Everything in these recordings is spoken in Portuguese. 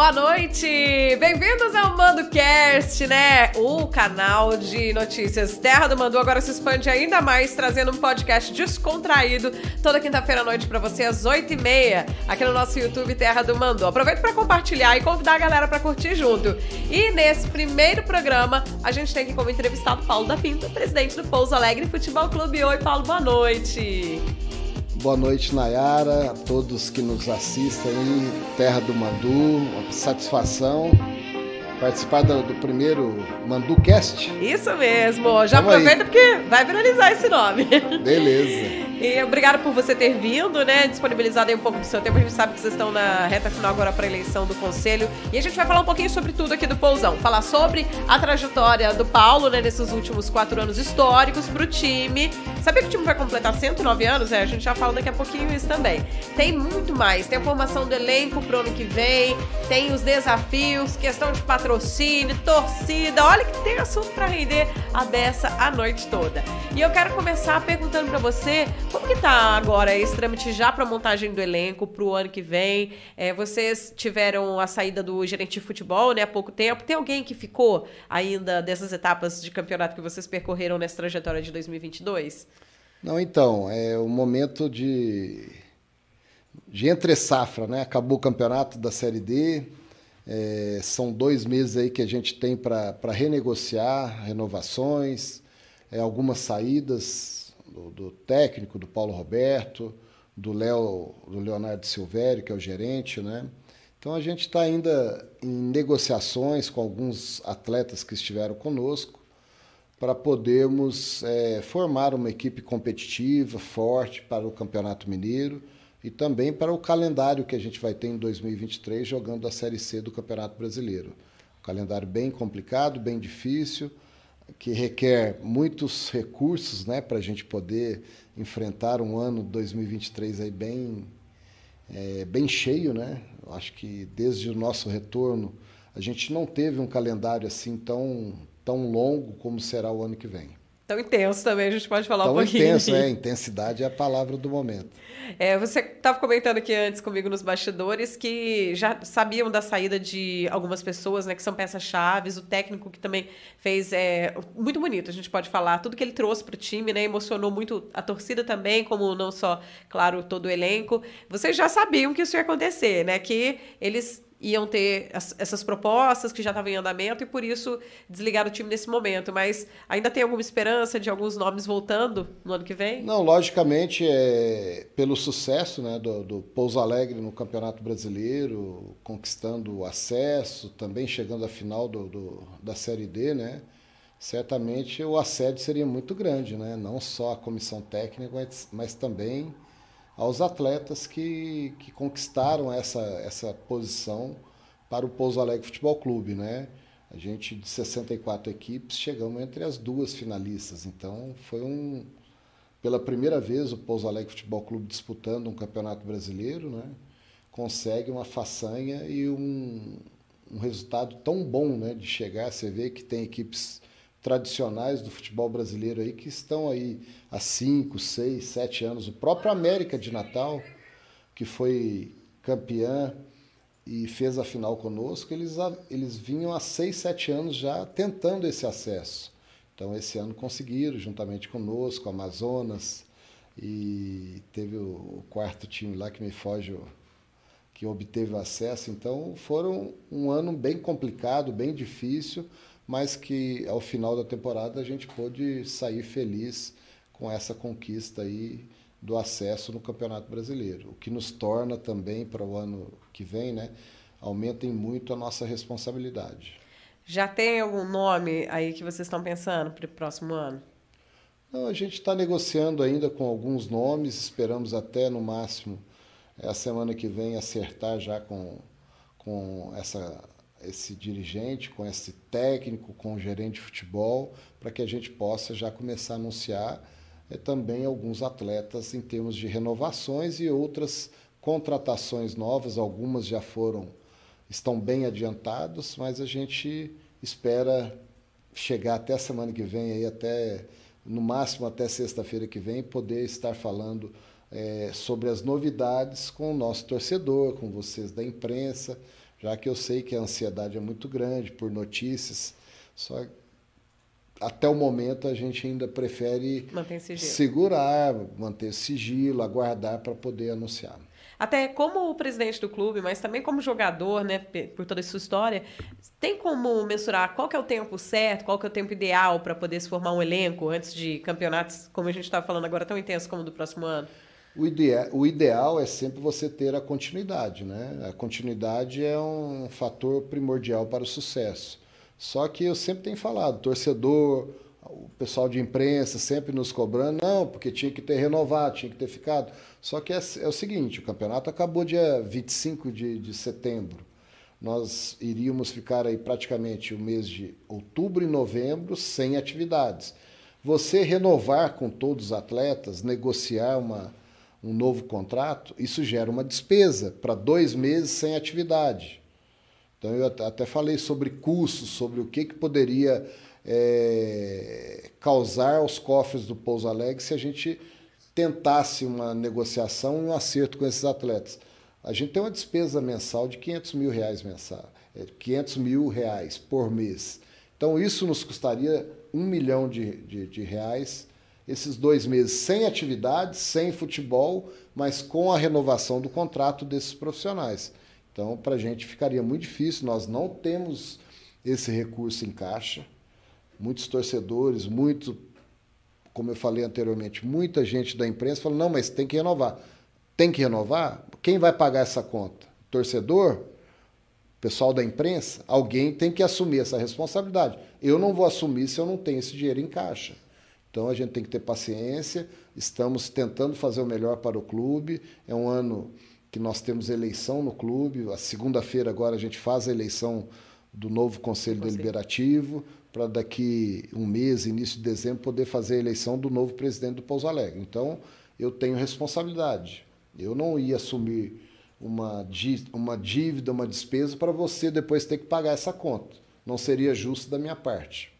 Boa noite! Bem-vindos ao MandoCast, né? O canal de notícias Terra do Mandu agora se expande ainda mais, trazendo um podcast descontraído toda quinta-feira à noite para você, às 8h30, aqui no nosso YouTube Terra do Mandu. Aproveita para compartilhar e convidar a galera para curtir junto. E nesse primeiro programa, a gente tem aqui como entrevistado Paulo da Pinta, presidente do Pouso Alegre Futebol Clube. Oi, Paulo, boa noite! Boa noite, Nayara, a todos que nos assistem aí, Terra do Mandu, uma satisfação participar do, do primeiro ManduCast. Isso mesmo, já Vamos aproveita aí. porque vai viralizar esse nome. Beleza. E obrigado por você ter vindo, né? Disponibilizado aí um pouco do seu tempo. A gente sabe que vocês estão na reta final agora para a eleição do conselho. E a gente vai falar um pouquinho sobre tudo aqui do Pousão. Falar sobre a trajetória do Paulo, né? Nesses últimos quatro anos históricos para o time. Sabia que o time vai completar 109 anos? É, a gente já fala daqui a pouquinho isso também. Tem muito mais. Tem a formação do elenco pro ano que vem. Tem os desafios, questão de patrocínio, torcida. Olha que tem assunto para render a beça a noite toda. E eu quero começar perguntando para você como que tá agora esse trâmite já para montagem do elenco para o ano que vem? É, vocês tiveram a saída do gerente de futebol, né, há pouco tempo. Tem alguém que ficou ainda dessas etapas de campeonato que vocês percorreram nessa trajetória de 2022? Não, então, é o momento de de entre safra, né? Acabou o campeonato da Série D. É, são dois meses aí que a gente tem para renegociar renovações, é, algumas saídas do, do técnico, do Paulo Roberto, do Léo, do Leonardo Silvério, que é o gerente, né? Então a gente está ainda em negociações com alguns atletas que estiveram conosco para podermos é, formar uma equipe competitiva, forte para o Campeonato Mineiro e também para o calendário que a gente vai ter em 2023 jogando a Série C do Campeonato Brasileiro. Um calendário bem complicado, bem difícil que requer muitos recursos né, para a gente poder enfrentar um ano 2023 aí bem, é, bem cheio. Né? Eu acho que desde o nosso retorno a gente não teve um calendário assim tão, tão longo como será o ano que vem. Tão intenso também, a gente pode falar tão um pouquinho. Tão intenso, é. Intensidade é a palavra do momento. É, você estava comentando aqui antes comigo nos bastidores que já sabiam da saída de algumas pessoas, né, que são peças-chave, o técnico que também fez é, muito bonito, a gente pode falar, tudo que ele trouxe para o time, né, emocionou muito a torcida também, como não só, claro, todo o elenco. Vocês já sabiam que isso ia acontecer, né, que eles iam ter as, essas propostas que já estavam em andamento e por isso desligaram o time nesse momento. Mas ainda tem alguma esperança de alguns nomes voltando no ano que vem? Não, logicamente, é, pelo sucesso né, do, do Pouso Alegre no Campeonato Brasileiro, conquistando o acesso, também chegando à final do, do, da Série D, né? Certamente o assédio seria muito grande, né? Não só a comissão técnica, mas, mas também aos atletas que, que conquistaram essa, essa posição para o Pouso Alegre Futebol Clube, né? A gente, de 64 equipes, chegamos entre as duas finalistas. Então, foi um... Pela primeira vez, o Pouso Alegre Futebol Clube disputando um campeonato brasileiro, né? Consegue uma façanha e um, um resultado tão bom, né? De chegar, você vê que tem equipes tradicionais do futebol brasileiro aí que estão aí há 5, 6, 7 anos. O próprio América de Natal, que foi campeã e fez a final conosco, eles, eles vinham há 6, 7 anos já tentando esse acesso. Então, esse ano conseguiram, juntamente conosco, Amazonas, e teve o, quarto time lá que me foge, que obteve o acesso. Então, foram um ano bem complicado, bem difícil, mas que ao final da temporada a gente pôde sair feliz com essa conquista aí do acesso no Campeonato Brasileiro, o que nos torna também para o ano que vem, né, aumentem muito a nossa responsabilidade. Já tem algum nome aí que vocês estão pensando para o próximo ano? Não, a gente está negociando ainda com alguns nomes, esperamos até no máximo a semana que vem acertar já com, com essa esse dirigente, com esse técnico, com o gerente de futebol, para que a gente possa já começar a anunciar é, também alguns atletas em termos de renovações e outras contratações novas. Algumas já foram, estão bem adiantados, mas a gente espera chegar até a semana que vem, aí até no máximo até sexta-feira que vem, poder estar falando é, sobre as novidades com o nosso torcedor, com vocês da imprensa já que eu sei que a ansiedade é muito grande por notícias, só até o momento a gente ainda prefere segurar, manter sigilo, aguardar para poder anunciar. Até como presidente do clube, mas também como jogador, né, por toda essa história, tem como mensurar qual que é o tempo certo, qual que é o tempo ideal para poder se formar um elenco antes de campeonatos, como a gente está falando agora, tão intenso como do próximo ano? O, idea o ideal é sempre você ter a continuidade, né? A continuidade é um fator primordial para o sucesso. Só que eu sempre tenho falado, torcedor, o pessoal de imprensa sempre nos cobrando, não, porque tinha que ter renovado, tinha que ter ficado. Só que é, é o seguinte, o campeonato acabou dia 25 de, de setembro. Nós iríamos ficar aí praticamente o mês de outubro e novembro sem atividades. Você renovar com todos os atletas, negociar uma, um novo contrato, isso gera uma despesa para dois meses sem atividade. Então eu até falei sobre custos, sobre o que, que poderia é, causar aos cofres do Pouso Alegre se a gente tentasse uma negociação um acerto com esses atletas. A gente tem uma despesa mensal de 500 mil reais mensal, 500 é, mil reais por mês. Então isso nos custaria um milhão de, de, de reais esses dois meses sem atividade, sem futebol, mas com a renovação do contrato desses profissionais. Então, para a gente ficaria muito difícil, nós não temos esse recurso em caixa. Muitos torcedores, muito, como eu falei anteriormente, muita gente da imprensa falou: não, mas tem que renovar. Tem que renovar? Quem vai pagar essa conta? Torcedor? Pessoal da imprensa? Alguém tem que assumir essa responsabilidade. Eu não vou assumir se eu não tenho esse dinheiro em caixa. Então a gente tem que ter paciência, estamos tentando fazer o melhor para o clube. É um ano que nós temos eleição no clube. A segunda-feira agora a gente faz a eleição do novo Conselho Deliberativo, para daqui um mês, início de dezembro, poder fazer a eleição do novo presidente do Pouso Alegre. Então, eu tenho responsabilidade. Eu não ia assumir uma, uma dívida, uma despesa para você depois ter que pagar essa conta. Não seria justo da minha parte.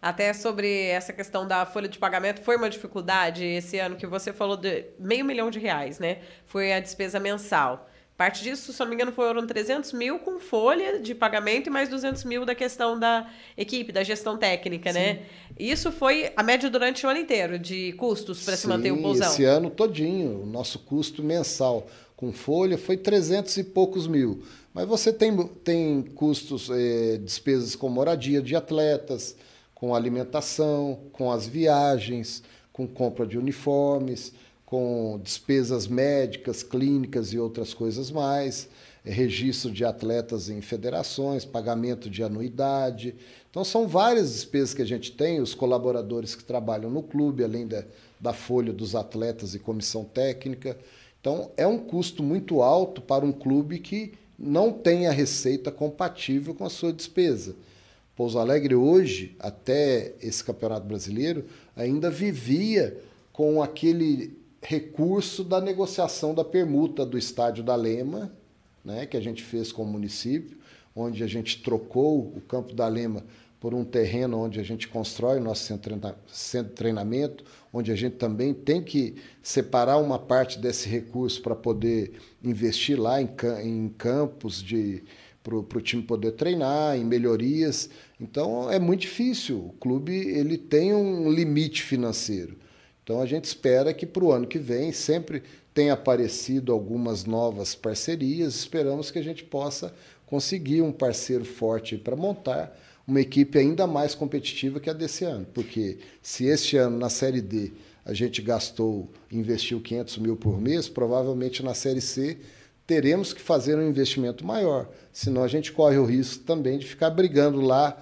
Até sobre essa questão da folha de pagamento, foi uma dificuldade esse ano que você falou de meio milhão de reais, né? Foi a despesa mensal. Parte disso, se não me engano, foram 300 mil com folha de pagamento e mais 200 mil da questão da equipe, da gestão técnica, né? Sim. né? Isso foi a média durante o ano inteiro de custos para se manter o pousão? esse ano todinho. O nosso custo mensal com folha foi 300 e poucos mil. Mas você tem, tem custos, eh, despesas com moradia de atletas, com alimentação, com as viagens, com compra de uniformes, com despesas médicas, clínicas e outras coisas mais, é, registro de atletas em federações, pagamento de anuidade. Então, são várias despesas que a gente tem, os colaboradores que trabalham no clube, além da, da folha dos atletas e comissão técnica. Então, é um custo muito alto para um clube que não tem a receita compatível com a sua despesa. Pouso Alegre hoje, até esse Campeonato Brasileiro, ainda vivia com aquele recurso da negociação da permuta do estádio da Lema, né, que a gente fez com o município, onde a gente trocou o campo da Lema por um terreno onde a gente constrói o nosso centro de treinamento, onde a gente também tem que separar uma parte desse recurso para poder investir lá em, em campos de para o time poder treinar, em melhorias. Então é muito difícil. O clube ele tem um limite financeiro. Então a gente espera que para o ano que vem sempre tenha aparecido algumas novas parcerias. Esperamos que a gente possa conseguir um parceiro forte para montar uma equipe ainda mais competitiva que a desse ano. Porque se este ano na Série D a gente gastou, investiu 500 mil por mês, provavelmente na Série C teremos que fazer um investimento maior, senão a gente corre o risco também de ficar brigando lá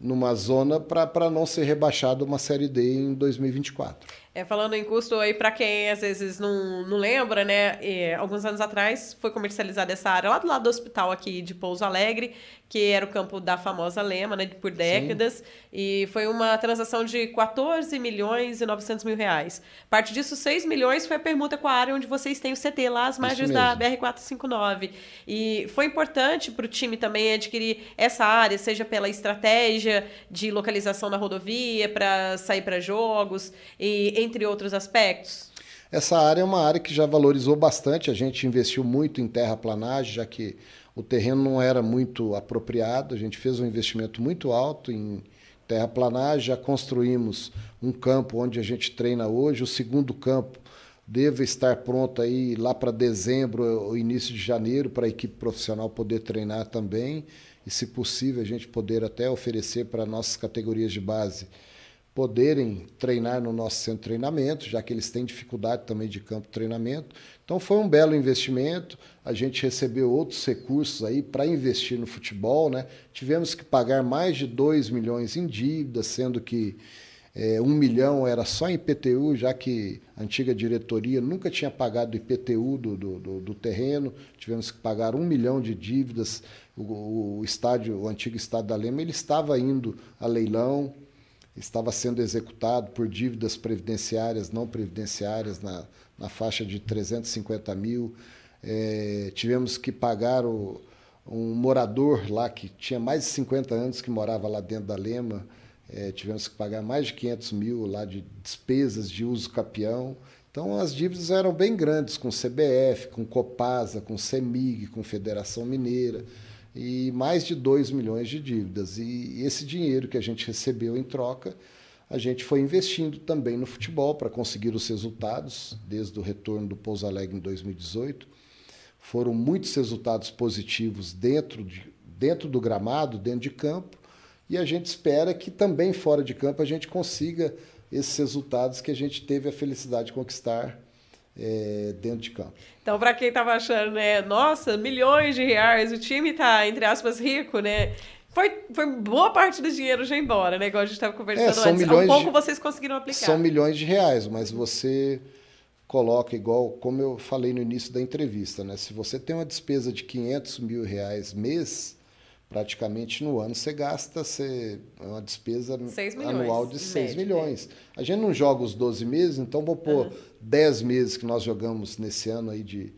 numa zona para não ser rebaixado uma Série D em 2024. É, falando em custo aí, para quem às vezes não, não lembra, né? E, alguns anos atrás foi comercializada essa área lá do lado do hospital aqui de Pouso Alegre, que era o campo da famosa Lema, né? Por décadas. Sim. E foi uma transação de 14 milhões e 900 mil reais. Parte disso, 6 milhões foi a permuta com a área onde vocês têm o CT lá, as margens da BR-459. E foi importante para o time também adquirir essa área, seja pela estratégia de localização na rodovia, para sair para jogos, e entre outros aspectos. Essa área é uma área que já valorizou bastante, a gente investiu muito em terraplanagem, já que o terreno não era muito apropriado, a gente fez um investimento muito alto em terraplanagem, já construímos um campo onde a gente treina hoje, o segundo campo deve estar pronto aí lá para dezembro ou início de janeiro para a equipe profissional poder treinar também e se possível a gente poder até oferecer para nossas categorias de base poderem treinar no nosso centro de treinamento, já que eles têm dificuldade também de campo de treinamento. Então foi um belo investimento. A gente recebeu outros recursos aí para investir no futebol, né? Tivemos que pagar mais de 2 milhões em dívidas, sendo que é, um milhão era só em IPTU, já que a antiga diretoria nunca tinha pagado IPTU do, do, do terreno. Tivemos que pagar um milhão de dívidas. O, o, estádio, o antigo estádio da Lema, ele estava indo a leilão estava sendo executado por dívidas previdenciárias, não previdenciárias, na, na faixa de 350 mil. É, tivemos que pagar o, um morador lá que tinha mais de 50 anos que morava lá dentro da Lema. É, tivemos que pagar mais de 500 mil lá de despesas de uso capião. Então as dívidas eram bem grandes com CBF, com Copasa, com CEMIG, com Federação Mineira e mais de 2 milhões de dívidas. E esse dinheiro que a gente recebeu em troca, a gente foi investindo também no futebol para conseguir os resultados, desde o retorno do Pouso Alegre em 2018. Foram muitos resultados positivos dentro, de, dentro do gramado, dentro de campo, e a gente espera que também fora de campo a gente consiga esses resultados que a gente teve a felicidade de conquistar é, dentro de campo. Então, para quem estava achando, né, nossa, milhões de reais, o time está, entre aspas, rico, né? Foi, foi boa parte do dinheiro já embora, né? Igual a gente estava conversando é, antes. Um pouco de, vocês conseguiram aplicar. São milhões de reais, mas você coloca igual, como eu falei no início da entrevista, né? Se você tem uma despesa de 500 mil reais mês, praticamente no ano você gasta você, é uma despesa anual de 6 milhões. A gente não joga os 12 meses, então vou pôr uhum. 10 meses que nós jogamos nesse ano aí de,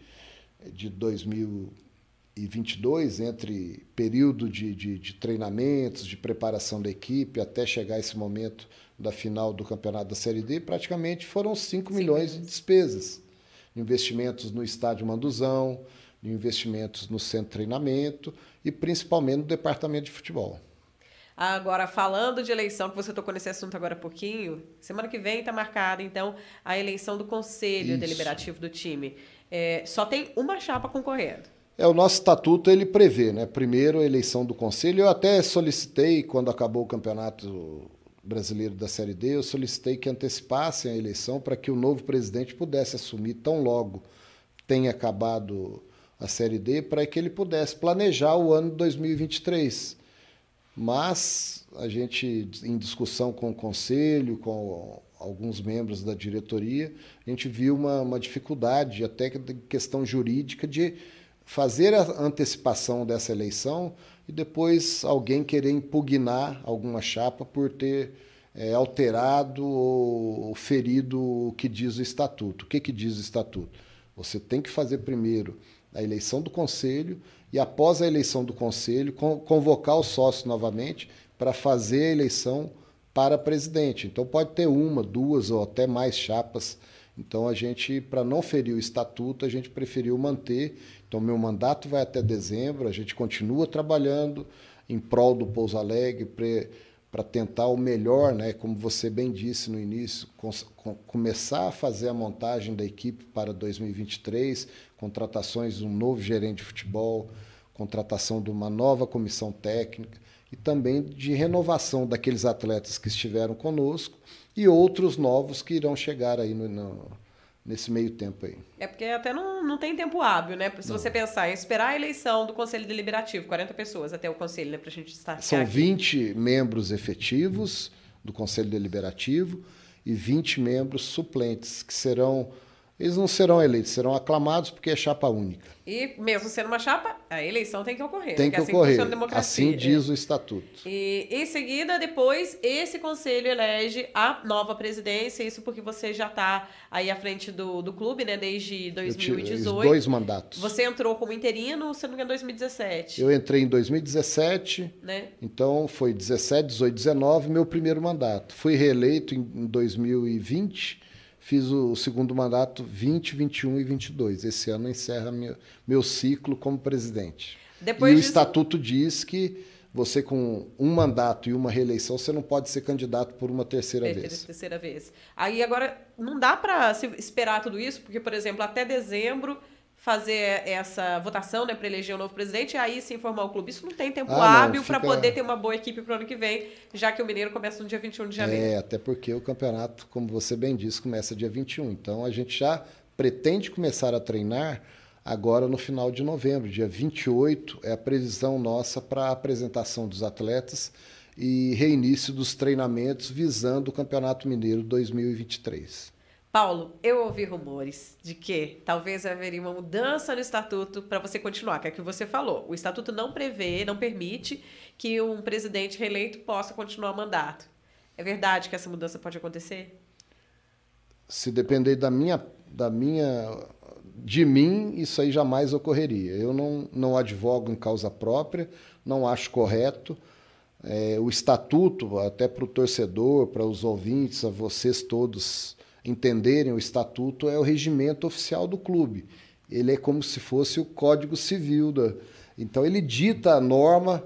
de 2022, entre período de, de, de treinamentos, de preparação da equipe, até chegar esse momento da final do campeonato da Série D, praticamente foram 5 milhões de despesas. Investimentos no estádio Manduzão, investimentos no centro de treinamento e principalmente no departamento de futebol. Agora, falando de eleição, que você tocou nesse assunto agora há pouquinho, semana que vem está marcada, então, a eleição do Conselho Isso. Deliberativo do time. É, só tem uma chapa concorrendo. É, o nosso estatuto ele prevê, né? Primeiro a eleição do Conselho. Eu até solicitei, quando acabou o campeonato brasileiro da Série D, eu solicitei que antecipassem a eleição para que o novo presidente pudesse assumir tão logo tenha acabado a Série D para que ele pudesse planejar o ano de 2023. Mas a gente, em discussão com o conselho, com alguns membros da diretoria, a gente viu uma, uma dificuldade, até questão jurídica, de fazer a antecipação dessa eleição e depois alguém querer impugnar alguma chapa por ter é, alterado ou ferido o que diz o estatuto. O que, que diz o estatuto? Você tem que fazer primeiro a eleição do conselho e, após a eleição do conselho, convocar os sócios novamente para fazer a eleição para presidente. Então, pode ter uma, duas ou até mais chapas. Então, a gente, para não ferir o estatuto, a gente preferiu manter. Então, meu mandato vai até dezembro, a gente continua trabalhando em prol do Pouso Alegre, para tentar o melhor, né, como você bem disse no início, começar a fazer a montagem da equipe para 2023, contratações de um novo gerente de futebol, contratação de uma nova comissão técnica e também de renovação daqueles atletas que estiveram conosco e outros novos que irão chegar aí no, no nesse meio tempo aí. É porque até não, não tem tempo hábil, né? Se não. você pensar em esperar a eleição do Conselho Deliberativo, 40 pessoas até o Conselho, né? Para a gente estar São aqui. 20 membros efetivos do Conselho Deliberativo e 20 membros suplentes, que serão eles não serão eleitos, serão aclamados porque é chapa única. E mesmo sendo uma chapa, a eleição tem que ocorrer. Tem que, assim ocorrer. Assim diz o estatuto. E em seguida, depois, esse conselho elege a nova presidência. Isso porque você já está aí à frente do, do clube, né? Desde 2018. dois mandatos. Você entrou como interino, se não me engano, em 2017. Eu entrei em 2017. Né? Então foi 17, 18, 19, meu primeiro mandato. Fui reeleito em 2020 fiz o segundo mandato 20, 21 e 22. Esse ano encerra meu, meu ciclo como presidente. Depois e disso... o estatuto diz que você com um mandato e uma reeleição, você não pode ser candidato por uma terceira é, vez. Terceira vez. Aí agora não dá para esperar tudo isso, porque por exemplo, até dezembro fazer essa votação né, para eleger o um novo presidente e aí se informar o clube. Isso não tem tempo ah, hábil fica... para poder ter uma boa equipe para o ano que vem, já que o Mineiro começa no dia 21 de janeiro. É, até porque o campeonato, como você bem disse, começa dia 21. Então a gente já pretende começar a treinar agora no final de novembro, dia 28 é a previsão nossa para a apresentação dos atletas e reinício dos treinamentos visando o Campeonato Mineiro 2023. Paulo, eu ouvi rumores de que talvez haveria uma mudança no estatuto para você continuar, que é o que você falou. O estatuto não prevê, não permite que um presidente reeleito possa continuar o mandato. É verdade que essa mudança pode acontecer? Se depender da minha, da minha, de mim, isso aí jamais ocorreria. Eu não, não advogo em causa própria, não acho correto. É, o estatuto, até para o torcedor, para os ouvintes, a vocês todos entenderem o estatuto, é o regimento oficial do clube. Ele é como se fosse o Código Civil. Da... Então, ele dita a norma,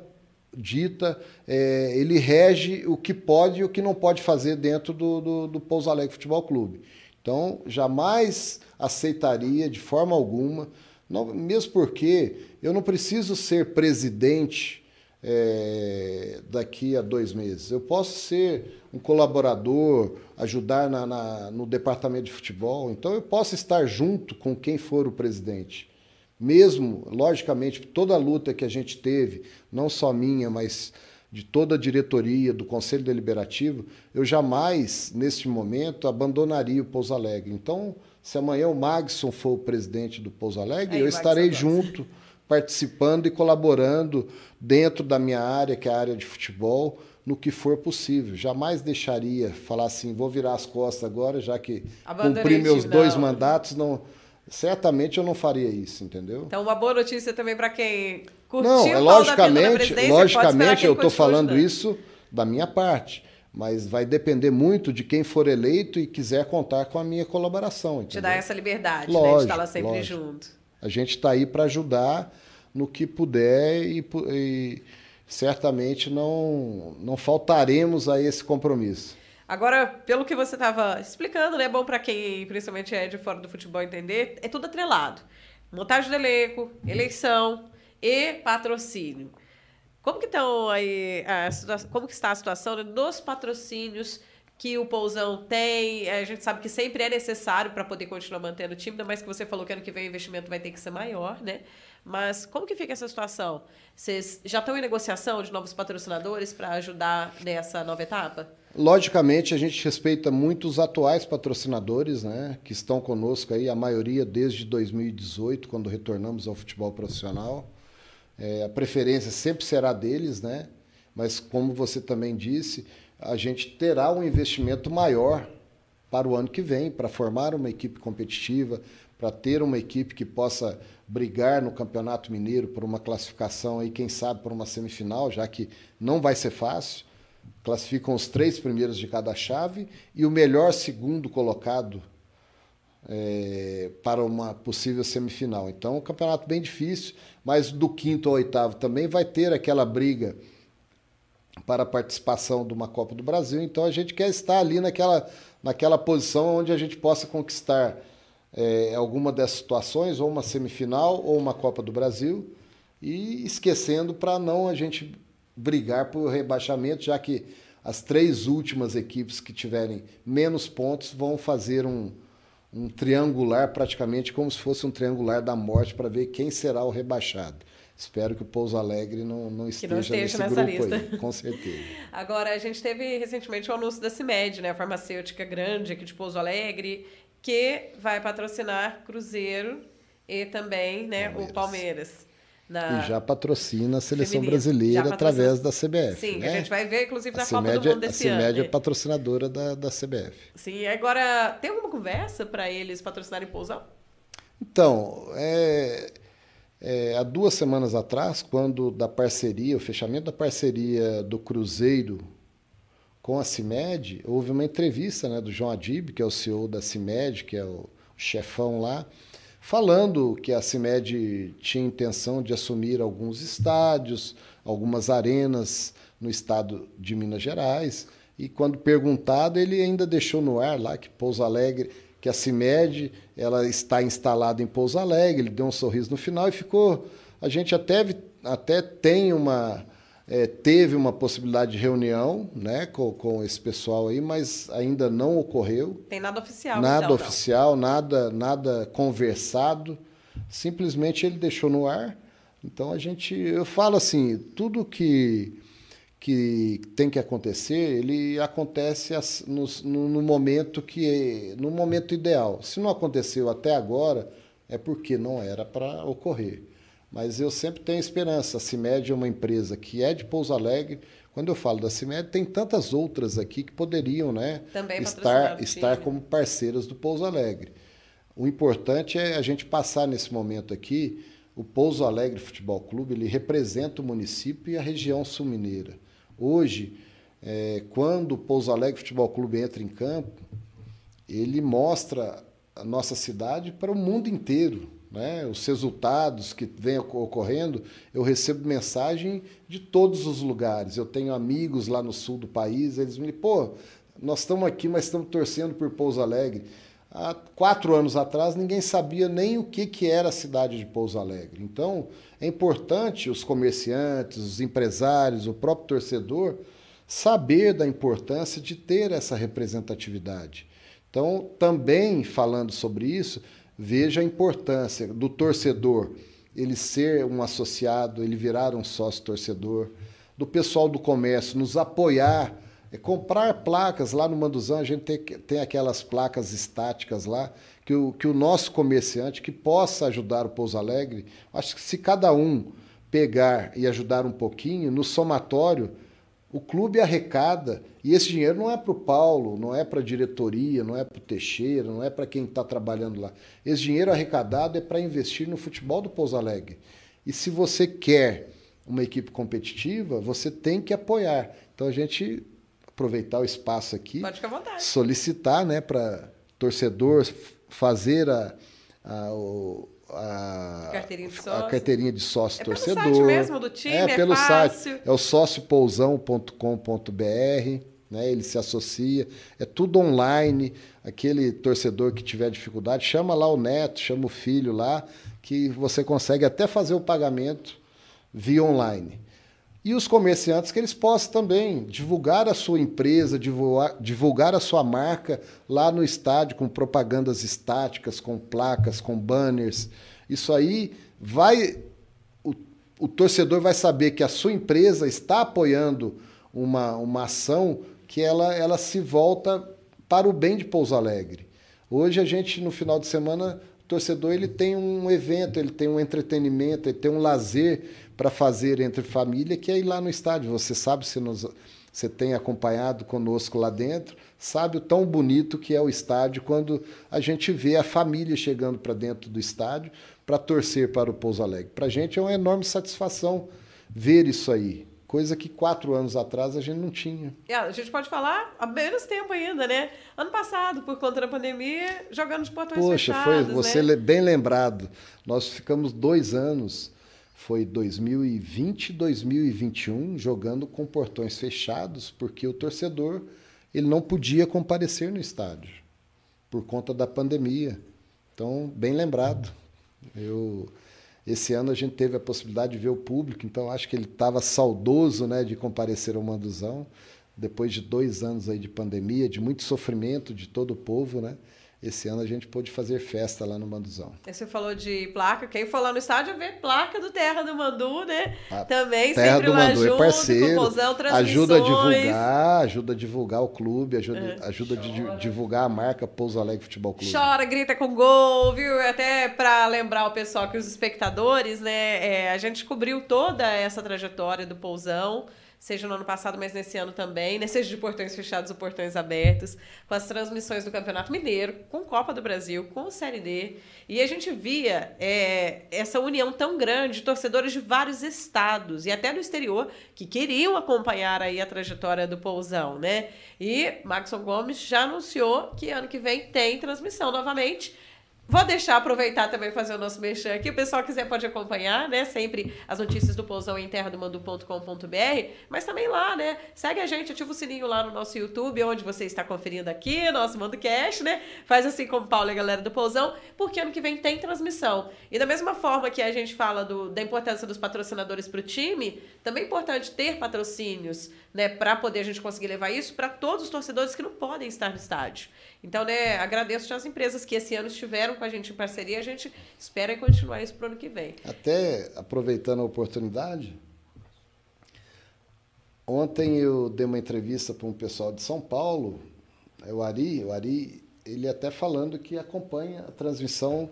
dita, é, ele rege o que pode e o que não pode fazer dentro do, do, do Pouso Alegre Futebol Clube. Então, jamais aceitaria de forma alguma, não, mesmo porque eu não preciso ser presidente é, daqui a dois meses. Eu posso ser um colaborador, ajudar na, na, no departamento de futebol. Então eu posso estar junto com quem for o presidente. Mesmo, logicamente, toda a luta que a gente teve, não só minha, mas de toda a diretoria, do Conselho Deliberativo, eu jamais, neste momento, abandonaria o Pouso Alegre. Então, se amanhã o Magson for o presidente do Pouso Alegre, eu estarei junto, participando e colaborando dentro da minha área, que é a área de futebol, no que for possível. Jamais deixaria falar assim, vou virar as costas agora, já que Abandonei cumpri meus dois não. mandatos, não. Certamente eu não faria isso, entendeu? Então, uma boa notícia também para quem curtiu não, é logicamente, logicamente eu estou falando isso da minha parte, mas vai depender muito de quem for eleito e quiser contar com a minha colaboração. Entendeu? Te dá essa liberdade, lógico, né, de estar lá sempre lógico. junto. A gente está aí para ajudar no que puder e, e certamente não, não faltaremos a esse compromisso. Agora, pelo que você estava explicando, né, é bom para quem principalmente é de fora do futebol entender, é tudo atrelado. Montagem do elenco, eleição e patrocínio. Como que estão aí a situação, como que está a situação né, dos patrocínios que o Pousão tem? A gente sabe que sempre é necessário para poder continuar mantendo o time, ainda mais que você falou que ano que vem o investimento vai ter que ser maior, né? Mas como que fica essa situação? Vocês já estão em negociação de novos patrocinadores para ajudar nessa nova etapa? Logicamente, a gente respeita muito os atuais patrocinadores, né, que estão conosco aí, a maioria desde 2018, quando retornamos ao futebol profissional. É, a preferência sempre será deles, né? Mas como você também disse, a gente terá um investimento maior para o ano que vem, para formar uma equipe competitiva, para ter uma equipe que possa brigar no Campeonato Mineiro por uma classificação aí, quem sabe por uma semifinal, já que não vai ser fácil. Classificam os três primeiros de cada chave e o melhor segundo colocado é, para uma possível semifinal. Então, um campeonato bem difícil, mas do quinto ao oitavo também vai ter aquela briga para a participação de uma Copa do Brasil. Então, a gente quer estar ali naquela, naquela posição onde a gente possa conquistar é, alguma dessas situações, ou uma semifinal, ou uma Copa do Brasil, e esquecendo para não a gente brigar por rebaixamento, já que as três últimas equipes que tiverem menos pontos vão fazer um, um triangular, praticamente como se fosse um triangular da morte, para ver quem será o rebaixado. Espero que o Pouso Alegre não, não esteja, não esteja nessa lista. Aí, com certeza. Agora, a gente teve recentemente o anúncio da CIMED, né, a farmacêutica grande aqui de Pouso Alegre, que vai patrocinar Cruzeiro e também né, Palmeiras. o Palmeiras. Na... E já patrocina a seleção Feminino. brasileira através da CBF. Sim, né? a gente vai ver, inclusive, na a Copa do Mundo desse ano. A CIMED é patrocinadora da, da CBF. Sim, agora, tem alguma conversa para eles patrocinarem Pousão? Então, é, é, há duas semanas atrás, quando da parceria, o fechamento da parceria do Cruzeiro com a CIMED, houve uma entrevista né, do João Adib, que é o CEO da CIMED, que é o chefão lá, falando que a CIMED tinha intenção de assumir alguns estádios, algumas arenas no estado de Minas Gerais. E quando perguntado, ele ainda deixou no ar lá que Pouso Alegre, que a CIMED ela está instalada em Pouso Alegre, ele deu um sorriso no final e ficou. A gente até, até tem uma é, teve uma possibilidade de reunião né, com, com esse pessoal aí, mas ainda não ocorreu. Tem nada oficial. Nada então, oficial, nada, nada conversado. Simplesmente ele deixou no ar. Então a gente, eu falo assim, tudo que que tem que acontecer, ele acontece no, no, momento que no momento ideal. Se não aconteceu até agora, é porque não era para ocorrer. Mas eu sempre tenho esperança. A CIMED é uma empresa que é de Pouso Alegre. Quando eu falo da CIMED, tem tantas outras aqui que poderiam né, Também estar, estar como parceiras do Pouso Alegre. O importante é a gente passar nesse momento aqui. O Pouso Alegre Futebol Clube ele representa o município e a região sul-mineira. Hoje, é, quando o Pouso Alegre Futebol Clube entra em campo, ele mostra a nossa cidade para o mundo inteiro né, os resultados que vêm ocorrendo, eu recebo mensagem de todos os lugares. Eu tenho amigos lá no sul do país, eles me pô, nós estamos aqui, mas estamos torcendo por Pouso Alegre. Há quatro anos atrás, ninguém sabia nem o que, que era a cidade de Pouso Alegre. Então, é importante os comerciantes, os empresários, o próprio torcedor saber da importância de ter essa representatividade. Então, também falando sobre isso, Veja a importância do torcedor, ele ser um associado, ele virar um sócio torcedor, do pessoal do comércio nos apoiar, é comprar placas lá no Manduzão, a gente tem, tem aquelas placas estáticas lá, que o, que o nosso comerciante que possa ajudar o Pouso Alegre, acho que se cada um pegar e ajudar um pouquinho, no somatório, o clube arrecada, e esse dinheiro não é para o Paulo, não é para a diretoria, não é para o Teixeira, não é para quem está trabalhando lá. Esse dinheiro arrecadado é para investir no futebol do Pouso Alegre. E se você quer uma equipe competitiva, você tem que apoiar. Então a gente aproveitar o espaço aqui, solicitar né, para torcedor fazer a, a, o, a carteirinha de sócio, a carteirinha de sócio é torcedor. Pelo site mesmo do time, é, é pelo fácil. site. É o sóciopousão.com.br, né? Ele se associa, é tudo online. Aquele torcedor que tiver dificuldade, chama lá o neto, chama o filho lá, que você consegue até fazer o pagamento via online. E os comerciantes que eles possam também divulgar a sua empresa, divulgar, divulgar a sua marca lá no estádio com propagandas estáticas, com placas, com banners. Isso aí vai. O, o torcedor vai saber que a sua empresa está apoiando uma, uma ação que ela, ela se volta para o bem de Pouso Alegre. Hoje a gente, no final de semana, o torcedor ele tem um evento, ele tem um entretenimento, ele tem um lazer para fazer entre família, que é ir lá no estádio. Você sabe se nos, você tem acompanhado conosco lá dentro, sabe o tão bonito que é o estádio quando a gente vê a família chegando para dentro do estádio para torcer para o Pouso Alegre. Para a gente é uma enorme satisfação ver isso aí. Coisa que quatro anos atrás a gente não tinha. É, a gente pode falar há menos tempo ainda, né? Ano passado, por conta da pandemia, jogando de portões Poxa, fechados. Poxa, foi você né? bem lembrado. Nós ficamos dois anos foi 2020 2021 jogando com portões fechados, porque o torcedor ele não podia comparecer no estádio por conta da pandemia. Então, bem lembrado. Eu esse ano a gente teve a possibilidade de ver o público, então acho que ele estava saudoso, né, de comparecer ao Manduzão depois de dois anos aí de pandemia, de muito sofrimento de todo o povo, né? Esse ano a gente pôde fazer festa lá no Manduzão. Você falou de placa, quem for lá no estádio vê placa do Terra do Mandu, né? A Também Terra sempre do Mandu é junto, é parceiro, ajuda a divulgar, ajuda a divulgar o clube, ajuda, É. ajuda a divulgar a marca Pouso Alegre Futebol Clube. Chora, grita com gol, viu? Até para lembrar o pessoal que os espectadores, né? é, a gente cobriu toda essa trajetória do Pousão seja no ano passado, mas nesse ano também, né? Seja de portões fechados ou portões abertos, com as transmissões do Campeonato Mineiro, com Copa do Brasil, com Série D. E a gente via é, essa união tão grande de torcedores de vários estados e até do exterior que queriam acompanhar aí a trajetória do Pousão, né? E Maxon Gomes já anunciou que ano que vem tem transmissão novamente Vou deixar aproveitar também fazer o nosso mexer aqui. O pessoal quiser pode acompanhar, né? Sempre as notícias do Pousão em terradomando.com.br, mas também lá, né? Segue a gente, ativa o sininho lá no nosso YouTube, onde você está conferindo aqui, nosso Mando Cash, né? Faz assim como Paulo e a galera do Pousão, porque ano que vem tem transmissão. E da mesma forma que a gente fala do, da importância dos patrocinadores para o time, também é importante ter patrocínios, né? Para poder a gente conseguir levar isso para todos os torcedores que não podem estar no estádio. Então, né, agradeço às empresas que esse ano estiveram com a gente em parceria. A gente espera continuar isso para o ano que vem. Até aproveitando a oportunidade, ontem eu dei uma entrevista para um pessoal de São Paulo, é o Ari, o Ari, ele até falando que acompanha a transmissão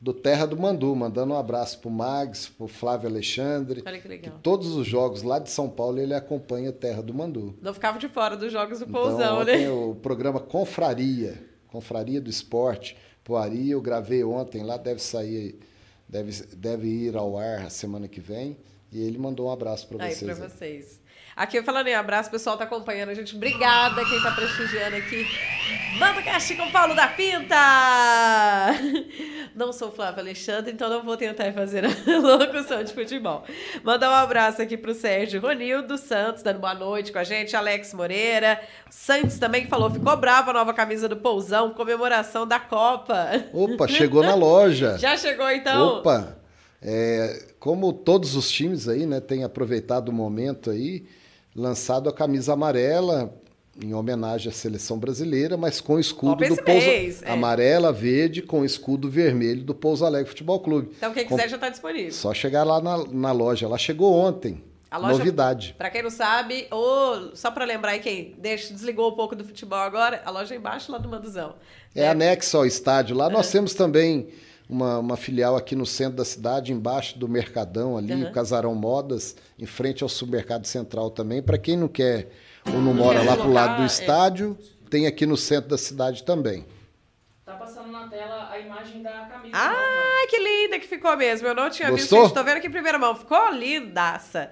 do Terra do Mandu, mandando um abraço para o Mags, para o Flávio Alexandre. Olha que legal. Que todos os jogos lá de São Paulo ele acompanha Terra do Mandu. Não ficava de fora dos jogos do então, Pousão, né? Tem o programa Confraria, Confraria do Esporte. Poari, eu gravei ontem lá, deve sair, deve, deve ir ao ar a semana que vem. E ele mandou um abraço para vocês. Aí, para vocês. Aqui falando em abraço, o pessoal tá acompanhando a gente. Obrigada quem tá prestigiando aqui. Manda cast com Paulo da Pinta! Não sou Flávio Alexandre, então não vou tentar fazer a locução de futebol. Mandar um abraço aqui pro Sérgio Ronildo Santos, dando boa noite com a gente. Alex Moreira. Santos também falou, ficou bravo a nova camisa do Pousão, comemoração da Copa. Opa, chegou na loja. Já chegou então? Opa! É, como todos os times aí, né, têm aproveitado o momento aí, lançado a camisa amarela em homenagem à seleção brasileira, mas com o escudo do Pouso mês, é. amarela, verde, com o escudo vermelho do Pouso Alegre Futebol Clube. Então quem quiser com... já está disponível. Só chegar lá na, na loja. Ela chegou ontem. Loja, Novidade. Para quem não sabe, ou só para lembrar aí quem deixa, desligou um pouco do futebol agora, a loja é embaixo lá do Manduzão. É, é. anexo ao estádio. Lá nós temos também uma, uma, filial aqui no centro da cidade, embaixo do Mercadão ali, uhum. o Casarão Modas, em frente ao Supermercado Central também. Para quem não quer ou não mora lá pro lado do é. estádio, é. tem aqui no centro da cidade também. Tá passando na tela a imagem da camisa. Ai, que linda que ficou mesmo. Eu não tinha Gostou? visto. Estou vendo aqui em primeira mão. Ficou lindaça.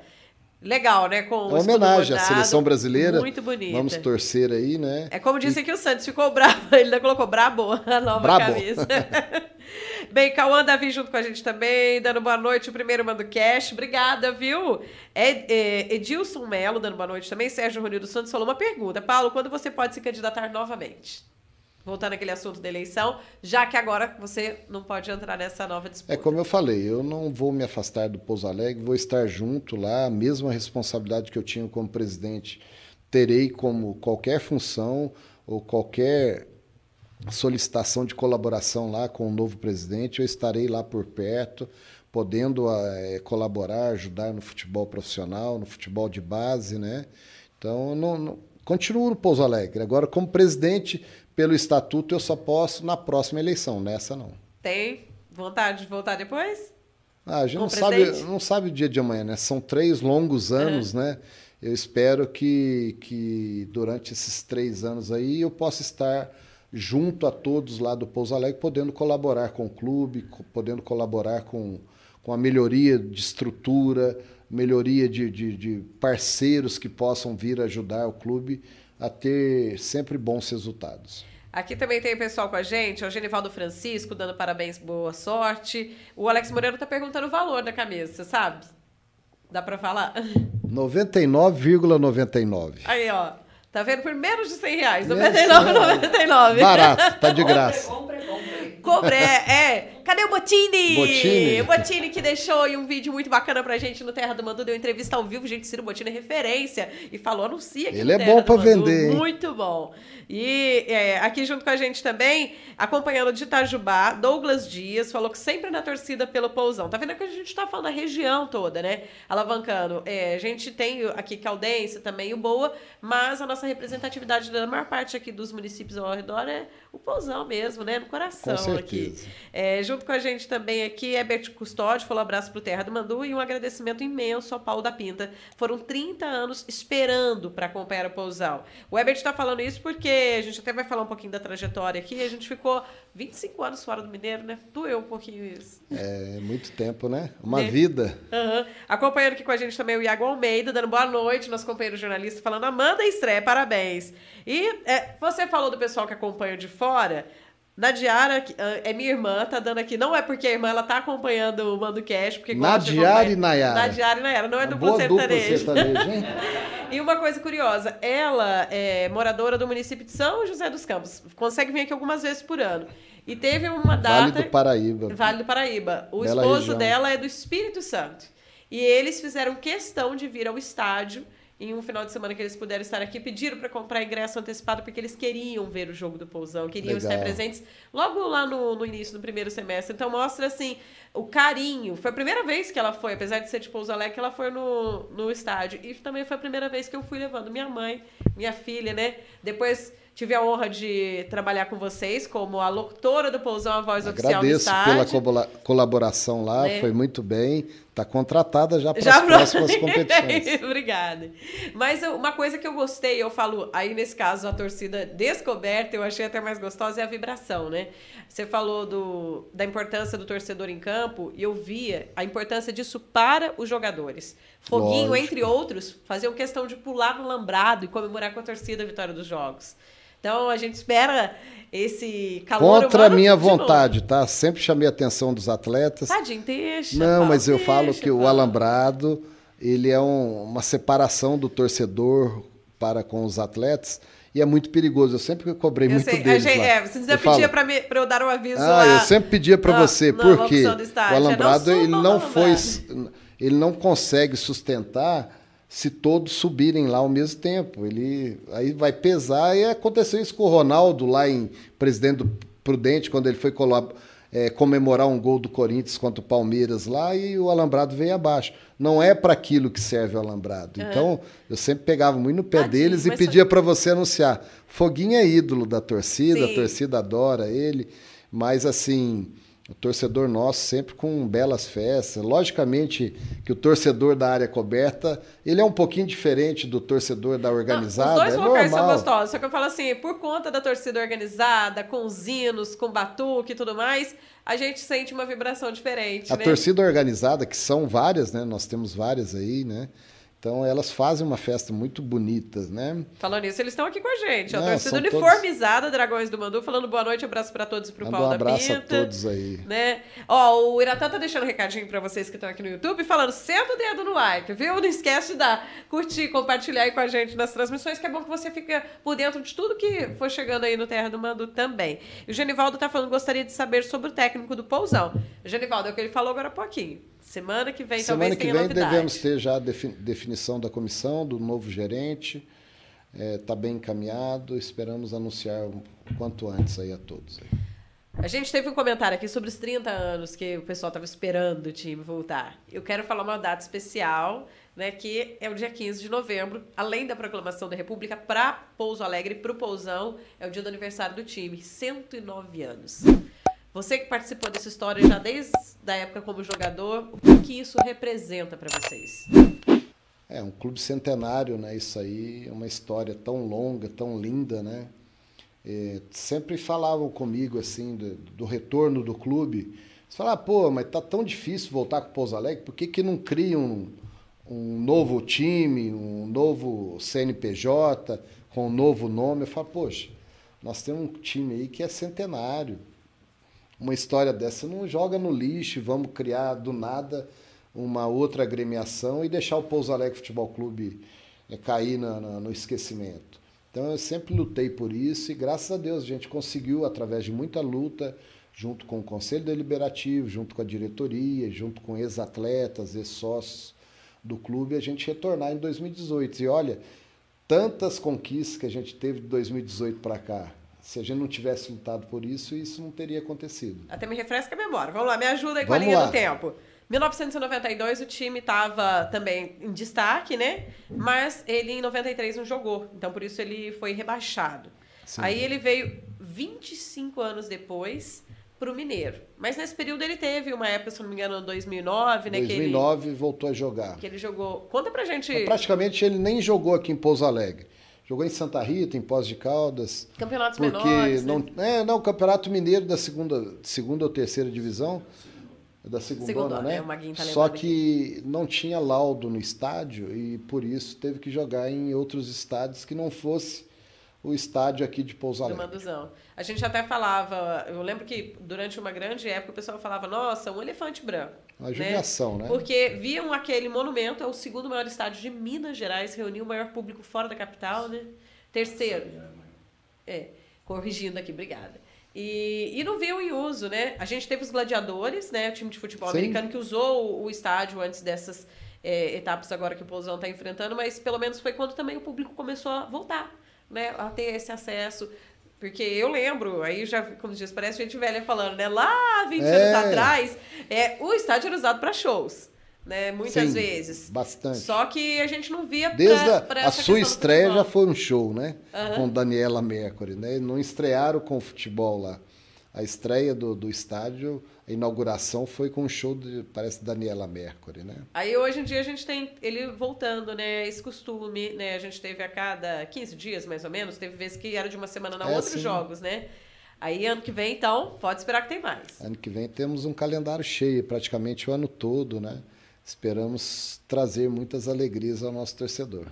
Legal, né? Com Uma homenagem à seleção brasileira. Muito bonita. Vamos torcer aí, né? É como disse e... que o Santos ficou bravo. Ele ainda colocou brabo a nova brabo. camisa. Bem, Cauã Davi junto com a gente também, dando boa noite, o primeiro mando cash. Obrigada, viu? Ed, é, Edilson Melo dando boa noite também. Sérgio Ronildo Santos falou uma pergunta. Paulo, quando você pode se candidatar novamente? Voltando àquele assunto da eleição, já que agora você não pode entrar nessa nova disputa. É como eu falei, eu não vou me afastar do Pouso Alegre, vou estar junto lá, a mesma responsabilidade que eu tinha como presidente, terei como qualquer função ou qualquer solicitação de colaboração lá com o novo presidente, eu estarei lá por perto, podendo é, colaborar, ajudar no futebol profissional, no futebol de base, né? Então, não, não, continuo no Pouso Alegre. Agora, como presidente, pelo estatuto, eu só posso na próxima eleição, nessa não. Tem vontade de voltar depois? Ah, a gente não sabe, não sabe o dia de amanhã, né? São três longos anos, uhum. né? Eu espero que, que durante esses três anos aí eu possa estar junto a todos lá do Pouso Alegre, podendo colaborar com o clube, podendo colaborar com, com a melhoria de estrutura, melhoria de, de, de parceiros que possam vir ajudar o clube a ter sempre bons resultados. Aqui também tem o pessoal com a gente, o Genivaldo Francisco dando parabéns, boa sorte. O Alex Moreira está perguntando o valor da camisa, você sabe? Dá para falar? 99,99. ,99. Aí, ó. Tá vendo? Por menos de 100 reais. 99,99. Barato, tá de graça. Compre, compre, compre. Compre, é, é. Cadê o Botini? Botini. O Botini que deixou aí um vídeo muito bacana pra gente no Terra do Mandu, deu entrevista ao vivo, gente, Ciro Botini é referência e falou, anuncia aqui Ele é bom pra vender, hein? Muito bom. E é, aqui junto com a gente também, acompanhando de Itajubá, Douglas Dias, falou que sempre na torcida pelo Pousão. Tá vendo que a gente tá falando da região toda, né? Alavancando. É, a gente tem aqui Caldense também, o Boa, mas a nossa representatividade da maior parte aqui dos municípios ao redor é o Pousão mesmo, né? No coração com aqui. É, junto com a gente também aqui, Herbert Custódio falou abraço pro Terra do Mandu e um agradecimento imenso ao Paulo da Pinta. Foram 30 anos esperando para acompanhar o Pousal. O Herbert está falando isso porque a gente até vai falar um pouquinho da trajetória aqui. A gente ficou 25 anos fora do Mineiro, né? Doeu um pouquinho isso. É muito tempo, né? Uma Né? vida. Aham. Acompanhando aqui com a gente também o Iago Almeida, dando boa noite, nosso companheiro jornalista, falando Amanda Estreia, parabéns. E é, você falou do pessoal que acompanha de fora. Nadiara ah, é minha irmã, tá dando aqui. Não é porque a irmã ela tá acompanhando o Mando Cash, porque Nadiara e Nayara. Nadiara e Nayara, não é Uma duplo sertanejo. E uma coisa curiosa, ela é moradora do município de São José dos Campos. Consegue vir aqui algumas vezes por ano. E teve uma data. Vale do Paraíba. Vale do Paraíba. O Bela esposo região. dela é do Espírito Santo. E eles fizeram questão de vir ao estádio em um final de semana que eles puderam estar aqui, pediram para comprar ingresso antecipado porque eles queriam ver o jogo do Pousão, queriam Legal. estar presentes logo lá no, no início do primeiro semestre. Então mostra assim o carinho. Foi a primeira vez que ela foi, apesar de ser de Pouso Alegre, que ela foi no, no estádio. E também foi a primeira vez que eu fui levando minha mãe, minha filha, né? Depois tive a honra de trabalhar com vocês como a locutora do Pousão, a voz oficial do Agradeço estádio. pela cobola- colaboração lá, Né? foi muito bem. Está contratada já para Já as próximas competições. Obrigada. Mas uma coisa que eu gostei, eu falo, aí nesse caso, a torcida descoberta, eu achei até mais gostosa, é a vibração, né? Você falou do, da importância do torcedor em campo, e eu via a importância disso para os jogadores. Foguinho, Lógico. entre outros, faziam questão de pular no lambrado e comemorar com a torcida a vitória dos jogos. Então a gente espera esse calor Contra a minha de novo. vontade, tá? Sempre chamei a atenção dos atletas. Tadinho, deixa. Não, mas eu deixa, falo que o alambrado ele é um- uma separação do torcedor para com os atletas e é muito perigoso. Eu sempre cobrei Eu muito sei, deles gente- lá. é, você ainda pedia pra eu dar um aviso Ah, lá. eu sempre pedia para você, na porque o não alambrado subam ele não foi, ele não consegue sustentar se todos subirem lá ao mesmo tempo. Ele aí vai pesar e aconteceu isso com o Ronaldo lá em Presidente do Prudente quando ele foi é, comemorar um gol do Corinthians contra o Palmeiras lá e o alambrado veio abaixo. Não é para aquilo que serve o alambrado. Então, eu sempre pegava muito no pé Tadinho, deles e pedia para você anunciar. Foguinho é ídolo da torcida, Sim. a torcida adora ele, mas assim, o torcedor nosso sempre com belas festas. Logicamente que o torcedor da área coberta, ele é um pouquinho diferente do torcedor da Não, organizada, os dois é locais são normal. gostosos. Só que eu falo assim, por conta da torcida organizada, com os hinos, com batuque e tudo mais, a gente sente uma vibração diferente, A né? torcida organizada, que são várias, né? Nós temos várias aí, né? Então elas fazem uma festa muito bonita, né? Falando nisso, eles estão aqui com a gente. A torcida são todos- uniformizada, Dragões do Mandu, falando boa noite, abraço pra todos e pro Manda Paulo um da abraço a todos aí. Né? Ó, o Iratã tá deixando um recadinho pra vocês que estão aqui no YouTube, falando, senta o dedo no like, viu? Não esquece de dar, curtir, compartilhar aí com a gente nas transmissões, que é bom que você fica por dentro de tudo que for chegando aí no Terra do Mando também. E o Genivaldo tá falando, gostaria de saber sobre o técnico do Pousão. Genivaldo, é o que ele falou agora há pouquinho. Semana que vem Semana talvez que tenha vem novidade. devemos ter já a defi- definição da comissão, do novo gerente. Está bem encaminhado, esperamos anunciar o quanto antes aí a todos. A gente teve um comentário aqui sobre os 30 anos que o pessoal estava esperando o time voltar. Eu quero falar uma data especial, né, que é o dia 15 de novembro, além da proclamação da República, para Pouso Alegre, para o Pousão, é o dia do aniversário do time, 109 anos. Você que participou dessa história já desde a época como jogador, o que, isso representa para vocês? É um clube centenário, né? Isso aí é uma história tão longa, tão linda, né? É, sempre falavam comigo assim do, do retorno do clube. Você pô, mas tá tão difícil voltar com o Pouso Alegre, por que, que não cria um, um novo time, um novo CNPJ, com um novo nome? Eu falo, poxa, nós temos um time aí que é centenário. Uma história dessa não joga no lixo, vamos criar do nada uma outra agremiação e deixar o Pouso Alegre Futebol Clube eh, cair no esquecimento. Então eu sempre lutei por isso e graças a Deus a gente conseguiu, através de muita luta, junto com o Conselho Deliberativo, junto com a diretoria, junto com ex-atletas, ex-sócios do clube, a gente retornar em 2018. E olha, tantas conquistas que a gente teve de 2018 para cá. Se a gente não tivesse lutado por isso, isso não teria acontecido. Até me refresca a memória. Vamos lá, me ajuda aí com Vamos a linha lá. do tempo. 1992 o time estava também em destaque, né? Mas ele em 93 não jogou, então por isso ele foi rebaixado. Sim. Aí ele veio 25 anos depois para o Mineiro. Mas nesse período ele teve uma época, se não me engano, em 2009, né? 2009 que ele, voltou a jogar. Que ele jogou. Conta pra gente. Praticamente ele nem jogou aqui em Pouso Alegre. Jogou em Santa Rita, em Pós de Caldas. Campeonatos porque menores. Não, né? é, não, o Campeonato Mineiro da segunda, segunda ou terceira divisão. Da segunda, Segundona, né? é, Maguinho tá Só que não tinha laudo no estádio e por isso teve que jogar em outros estádios que não fosse o estádio aqui de Pouso Do Alegre. Manduzão. A gente até falava, eu lembro que durante uma grande época o pessoal falava, nossa, um elefante branco. Uma judiação, né? Porque viam aquele monumento, é o segundo maior estádio de Minas Gerais, reuniu o maior público fora da capital, né? Terceiro. É, corrigindo aqui, obrigada. E, e não viu em uso, né? A gente teve os gladiadores, né? O time de futebol Sim. americano que usou o, o estádio antes dessas é, etapas agora que o Pousão está enfrentando, mas pelo menos foi quando também o público começou a voltar, né? A ter esse acesso. Porque eu lembro, aí já, como diz, parece gente velha falando, né? Lá 20 É. anos atrás, é, o estádio era usado para shows, né? Muitas Sim, vezes. Bastante. Só que a gente não via Desde pra, a, pra a essa sua estreia já foi um show, né? Aham. Com Daniela Mercury, né? Não estrearam com o futebol lá. A estreia do, do estádio, a inauguração foi com um show de, parece, Daniela Mercury, né? Aí hoje em dia a gente tem ele voltando, né? Esse costume, né? A gente teve a cada 15 dias, mais ou menos, teve vezes que era de uma semana na É, outros sim. jogos, né? Aí ano que vem, então, pode esperar que tem mais. Ano que vem temos um calendário cheio, praticamente o ano todo, né? Esperamos trazer muitas alegrias ao nosso torcedor.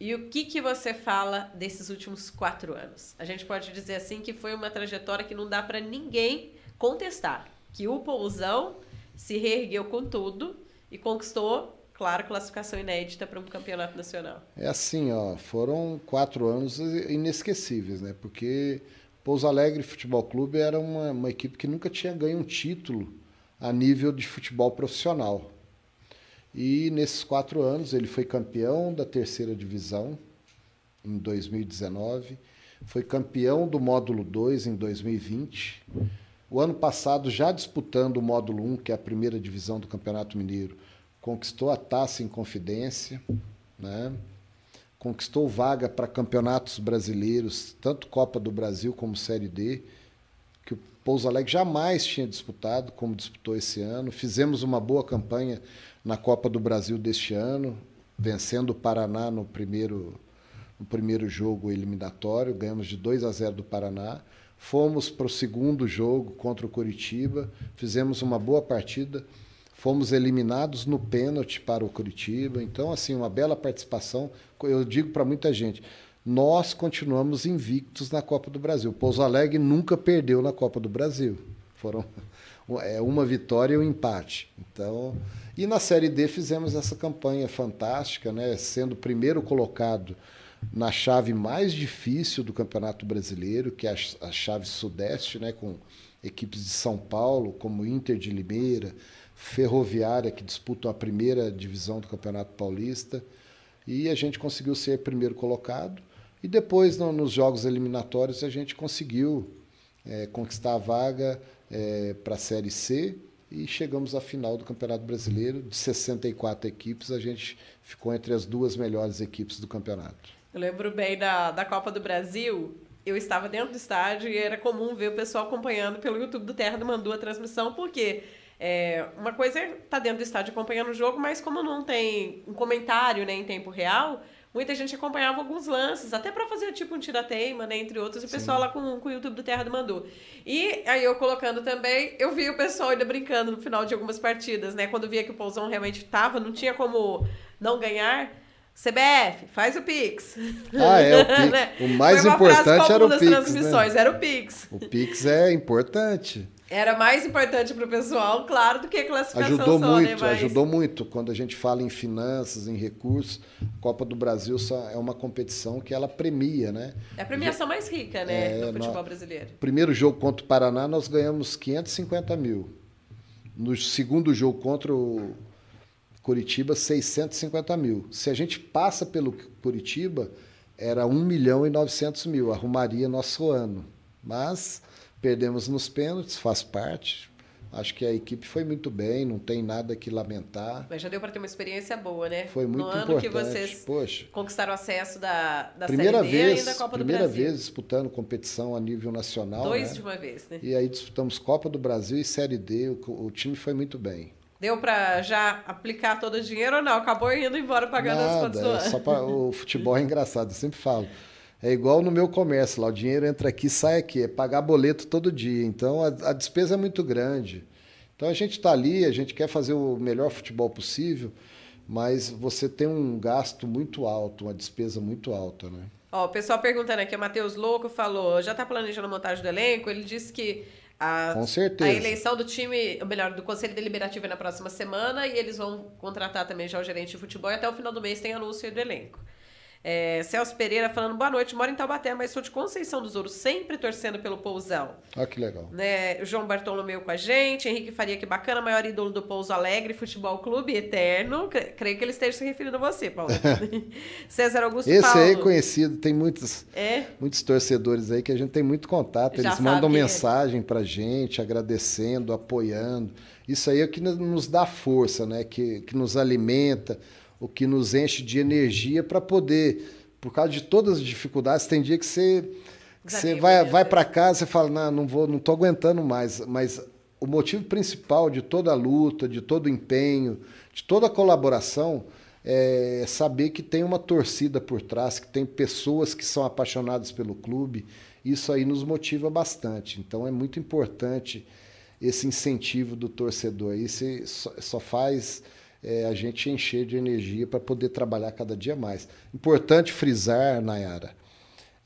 E o que, que você fala desses últimos quatro anos? A gente pode dizer assim que foi uma trajetória que não dá para ninguém contestar. Que o Pousão se reergueu com tudo e conquistou, claro, classificação inédita para um campeonato nacional. É assim, ó, foram quatro anos inesquecíveis, né? Porque Pouso Alegre Futebol Clube era uma, uma equipe que nunca tinha ganho um título a nível de futebol profissional. E nesses quatro anos ele foi campeão da terceira divisão em 2019, foi campeão do módulo 2 em 2020. O ano passado, já disputando o módulo 1, que é a primeira divisão do Campeonato Mineiro, conquistou a taça em confidência, né? conquistou vaga para campeonatos brasileiros, tanto Copa do Brasil como Série D, que o Pouso Alegre jamais tinha disputado, como disputou esse ano. Fizemos uma boa campanha na Copa do Brasil deste ano, vencendo o Paraná no primeiro, no primeiro jogo eliminatório, ganhamos de 2 a 0 do Paraná. Fomos para o segundo jogo contra o Curitiba, fizemos uma boa partida, fomos eliminados no pênalti para o Curitiba. Então, assim, uma bela participação. Eu digo para muita gente, nós continuamos invictos na Copa do Brasil. Pouso Alegre nunca perdeu na Copa do Brasil. Foram é, uma vitória e um empate. Então, e na Série D fizemos essa campanha fantástica, né? sendo o primeiro colocado na chave mais difícil do Campeonato Brasileiro, que é a chave sudeste, né? com equipes de São Paulo, como Inter de Limeira, Ferroviária, que disputam a primeira divisão do Campeonato Paulista. E a gente conseguiu ser primeiro colocado. E depois, no, nos jogos eliminatórios, a gente conseguiu é, conquistar a vaga é, para a Série C e chegamos à final do Campeonato Brasileiro. De 64 equipes, a gente ficou entre as duas melhores equipes do campeonato. Eu lembro bem da, da Copa do Brasil. Eu estava dentro do estádio e era comum ver o pessoal acompanhando pelo YouTube do Terra do Mandu a transmissão, porque é, uma coisa é estar dentro do estádio acompanhando o jogo, mas como não tem um comentário né, em tempo real, muita gente acompanhava alguns lances, até para fazer tipo um tirateima, né, entre outros, e o pessoal lá com, com o YouTube do Terra do Mandu. E aí eu colocando também, eu vi o pessoal ainda brincando no final de algumas partidas, né, quando via que o Pousão realmente estava, não tinha como não ganhar. CBF, faz o Pix. Ah, é, o Pix. Né? O mais importante era o Pix, né? transmissões, era o Pix. O Pix é importante. Era mais importante para o pessoal, claro, do que a classificação Ajudou só, muito, né? Mas... ajudou muito. Quando a gente fala em finanças, em recursos, a Copa do Brasil só é uma competição que ela premia, né? É a premiação mais rica, né, É, do futebol brasileiro. Primeiro jogo contra o Paraná, nós ganhamos 550 mil. No segundo jogo contra o Curitiba, 650 mil. Se a gente passa pelo Curitiba, era 1 milhão e 900 mil, arrumaria nosso ano. Mas perdemos nos pênaltis, faz parte. Acho que a equipe foi muito bem, não tem nada que lamentar. Mas já deu para ter uma experiência boa, né? Foi muito no ano importante. que vocês Poxa, conquistaram acesso da, da primeira Série D vez, e da Copa primeira do Brasil. vez disputando competição a nível nacional. Dois né? de uma vez, né? E aí disputamos Copa do Brasil e Série D. O, o time foi muito bem. Deu para já aplicar todo o dinheiro ou não? Acabou indo embora pagando as contas Nada, é só pra, o futebol é engraçado, eu sempre falo. É igual no meu comércio lá, o dinheiro entra aqui sai aqui, é pagar boleto todo dia. Então a, a despesa é muito grande. Então a gente está ali, a gente quer fazer o melhor futebol possível, mas você tem um gasto muito alto, uma despesa muito alta, né? Ó, o pessoal perguntando aqui, o Matheus Louco falou, já tá planejando a montagem do elenco? Ele disse que a, Com certeza. a eleição do time, ou melhor, do Conselho Deliberativo é na próxima semana e eles vão contratar também já o gerente de futebol e até o final do mês tem anúncio do elenco. É, Celso Pereira falando, boa noite, moro em Taubaté, mas sou de Conceição dos Ouros, sempre torcendo pelo Pousão. Olha que legal. Né, João Bartolomeu com a gente, Henrique Faria, que bacana, maior ídolo do Pouso Alegre, Futebol Clube Eterno. Cre- Creio que ele esteja se referindo a você, Paulo. César Augusto Esse Paulo. aí é conhecido, tem muitos, É? muitos torcedores aí que a gente tem muito contato. Eles mandam é. mensagem pra gente, agradecendo, apoiando. Isso aí é o que nos- nos dá força, né? Que, que nos alimenta, o que nos enche de energia para poder, por causa de todas as dificuldades, tem dia que você, que você vai, mesmo, vai né? para casa e fala, não, não vou, não tô aguentando mais. Mas o motivo principal de toda a luta, de todo o empenho, de toda a colaboração é saber que tem uma torcida por trás, que tem pessoas que são apaixonadas pelo clube. Isso aí nos motiva bastante. Então é muito importante esse incentivo do torcedor. Isso só faz é, a gente encher de energia para poder trabalhar cada dia mais. Importante frisar, Nayara,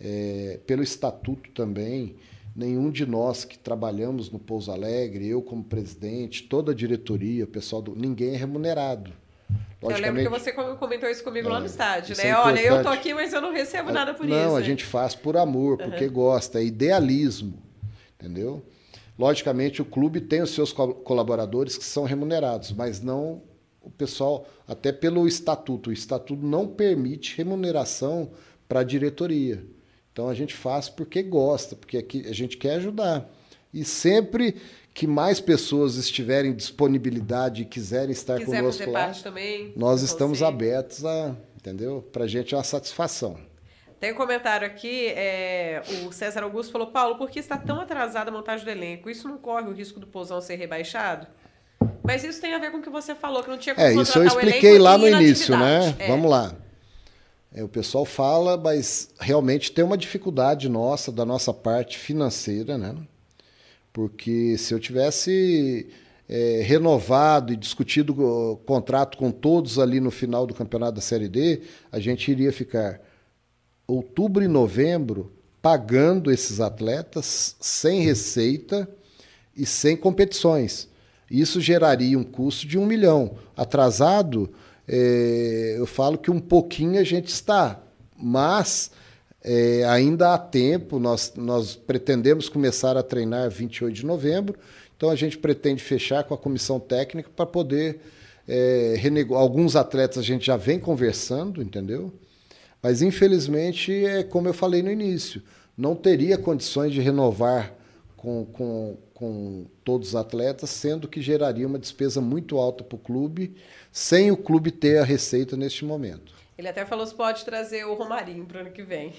é, pelo estatuto também, nenhum de nós que trabalhamos no Pouso Alegre, eu como presidente, toda a diretoria, o pessoal do. ninguém é remunerado. Eu lembro que você com- comentou isso comigo lá no É, estádio, né? é Olha, eu tô aqui, mas eu não recebo nada por não, isso. a né? gente faz por amor, porque gosta, é idealismo, entendeu? Logicamente, o clube tem os seus co- colaboradores que são remunerados, mas não o pessoal, até pelo estatuto. O estatuto não permite remuneração para a diretoria. Então a gente faz porque gosta, porque aqui a gente quer ajudar. E sempre que mais pessoas estiverem disponibilidade e quiserem estar quiser conosco lá, também. nós estamos conselho. abertos a, entendeu? Para a gente é uma satisfação. Tem um comentário aqui, é, o César Augusto falou, Paulo, por que está tão atrasada a montagem do elenco? Isso não corre o risco do Pousão ser rebaixado? Mas isso tem a ver com o que você falou, que não tinha como É, isso eu expliquei lá no início, né? É. Vamos lá. É, o pessoal fala, mas realmente tem uma dificuldade nossa, da nossa parte financeira, né? Porque se eu tivesse é, renovado e discutido o contrato com todos ali no final do campeonato da Série D, a gente iria ficar outubro e novembro pagando esses atletas sem receita e sem competições. Isso geraria um custo de um milhão. Atrasado, é, eu falo que um pouquinho a gente está, mas é, ainda há tempo. Nós, nós pretendemos começar a treinar 28 de novembro, então a gente pretende fechar com a comissão técnica para poder é, renegociar. Alguns atletas a gente já vem conversando, entendeu? Mas infelizmente, é como eu falei no início, não teria condições de renovar com, com, com todos os atletas, sendo que geraria uma despesa muito alta para o clube, sem o clube ter a receita neste momento. Ele até falou se pode trazer o Romarinho para o ano que vem.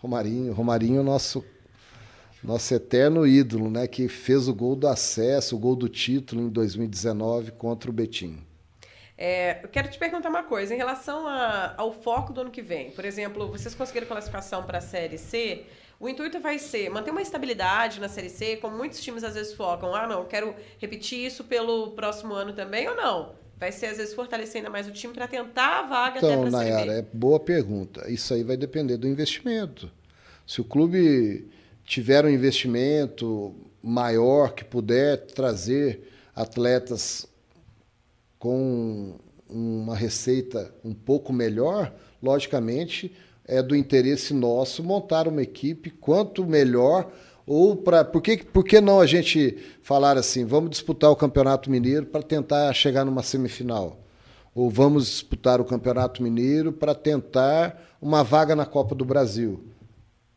Romarinho, Romarinho, nosso nosso eterno ídolo, né, que fez o gol do acesso, o gol do título em 2019 contra o Betim. É, eu quero te perguntar uma coisa, em relação a- ao foco do ano que vem. Por exemplo, vocês conseguiram classificação para a Série C, o intuito vai ser manter uma estabilidade na Série C, como muitos times às vezes focam. Ah, não, eu quero repetir isso pelo próximo ano também ou não? Vai ser, às vezes, fortalecer ainda mais o time para tentar a vaga até Então, para a Série Nayara, B. é boa pergunta. Isso aí vai depender do investimento. Se o clube tiver um investimento maior que puder trazer atletas com uma receita um pouco melhor, logicamente é do interesse nosso montar uma equipe quanto melhor ou para por que, por que não a gente falar assim, vamos disputar o Campeonato Mineiro para tentar chegar numa semifinal? Ou vamos disputar o Campeonato Mineiro para tentar uma vaga na Copa do Brasil?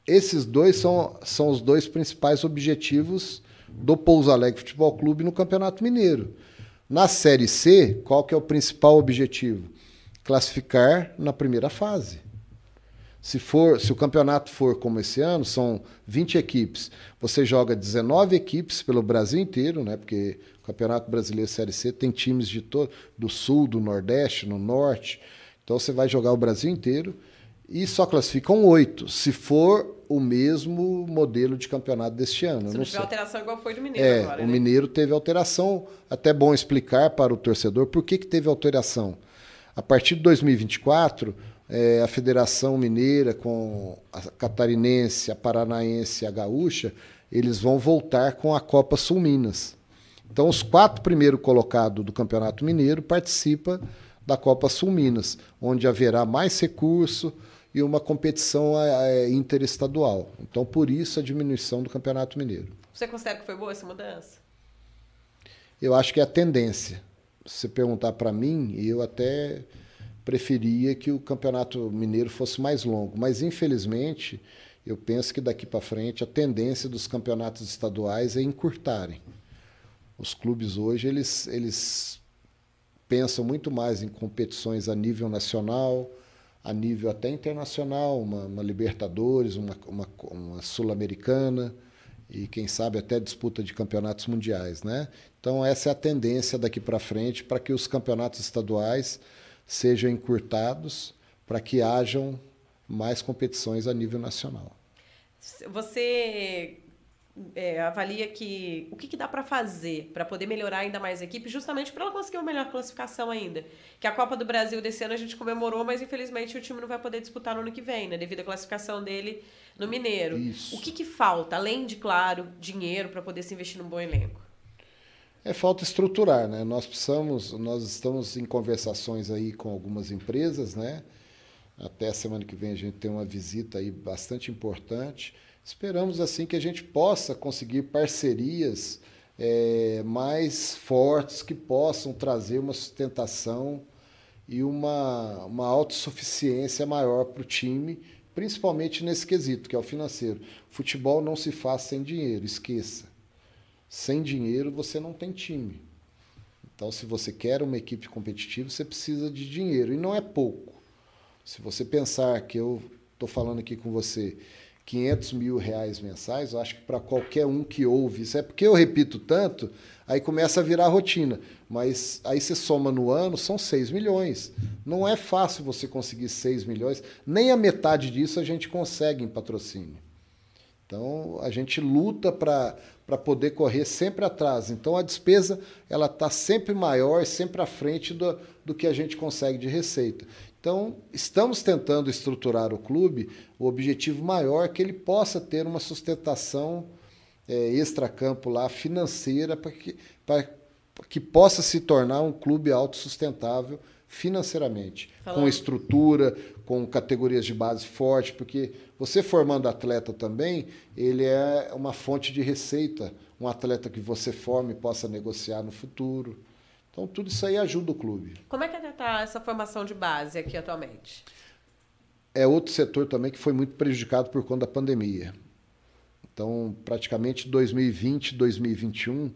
Esses dois são, são os dois principais objetivos do Pouso Alegre Futebol Clube no Campeonato Mineiro. Na Série C, qual que é o principal objetivo? Classificar na primeira fase. Se, for, se o campeonato for como esse ano, são 20 equipes. Você joga 19 equipes pelo Brasil inteiro, né? porque o Campeonato Brasileiro Série C tem times de todo, do sul, do nordeste, no norte. Então você vai jogar o Brasil inteiro e só classificam oito, se for o mesmo modelo de campeonato deste ano. Se não, tiver sei. alteração igual foi do Mineiro É, agora, o né? Mineiro teve alteração. Até bom explicar para o torcedor por que, que teve alteração. A partir de 2024, é, a Federação Mineira, com a Catarinense, a Paranaense e a Gaúcha, eles vão voltar com a Copa Sul Minas. Então, os quatro primeiros colocados do Campeonato Mineiro participam da Copa Sul Minas, onde haverá mais recurso e uma competição é, interestadual. Então, por isso a diminuição do Campeonato Mineiro. Você considera que foi boa essa mudança? Eu acho que é a tendência. Se você perguntar para mim, eu até preferia que o Campeonato Mineiro fosse mais longo, mas infelizmente eu penso que daqui para frente a tendência dos campeonatos estaduais é encurtarem. Os clubes hoje eles, eles pensam muito mais em competições a nível nacional, a nível até internacional, uma, uma Libertadores, uma, uma, uma Sul-Americana e quem sabe até disputa de campeonatos mundiais, né? Então essa é a tendência daqui para frente para que os campeonatos estaduais sejam encurtados para que hajam mais competições a nível nacional. Você é, avalia que o que, que dá para fazer para poder melhorar ainda mais a equipe, justamente para ela conseguir uma melhor classificação ainda? Que a Copa do Brasil desse ano a gente comemorou, mas infelizmente o time não vai poder disputar no ano que vem, né? Devido à classificação dele no Mineiro. Isso. O que, que falta, além de, claro, dinheiro para poder se investir num bom elenco? É falta estruturar, né? Nós precisamos, nós estamos em conversações aí com algumas empresas, né? Até semana que vem a gente tem uma visita aí bastante importante. Esperamos assim que a gente possa conseguir parcerias é, mais fortes que possam trazer uma sustentação e uma, uma autossuficiência maior para o time, principalmente nesse quesito, que é o financeiro. Futebol não se faz sem dinheiro, esqueça. Sem dinheiro você não tem time. Então, se você quer uma equipe competitiva, você precisa de dinheiro. E não é pouco. Se você pensar que eu estou falando aqui com você 500 mil reais mensais, eu acho que para qualquer um que ouve, isso é porque eu repito tanto, aí começa a virar rotina. Mas aí você soma no ano, são 6 milhões. Não é fácil você conseguir 6 milhões, nem a metade disso a gente consegue em patrocínio. Então a gente luta para poder correr sempre atrás. Então a despesa ela está sempre maior, sempre à frente do, do que a gente consegue de receita. Então, estamos tentando estruturar o clube, o objetivo maior é que ele possa ter uma sustentação é, extracampo lá financeira para que, para que possa se tornar um clube autossustentável financeiramente, Falando. com estrutura, com categorias de base forte, porque você formando atleta também, ele é uma fonte de receita, um atleta que você forme e possa negociar no futuro. Então, tudo isso aí ajuda o clube. Como é que está essa formação de base aqui atualmente? É outro setor também que foi muito prejudicado por conta da pandemia. Então, praticamente 2020, 2021,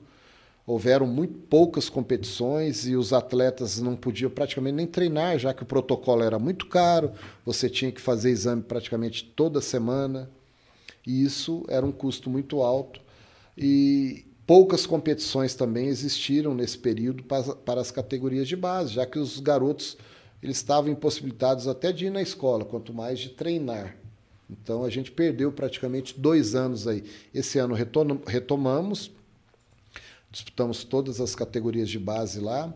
houveram muito poucas competições e os atletas não podiam praticamente nem treinar, já que o protocolo era muito caro, você tinha que fazer exame praticamente toda semana, e isso era um custo muito alto. E poucas competições também existiram nesse período para, para as categorias de base, já que os garotos eles estavam impossibilitados até de ir na escola, quanto mais de treinar. Então a gente perdeu praticamente dois anos aí. Esse ano retomamos, disputamos todas as categorias de base lá.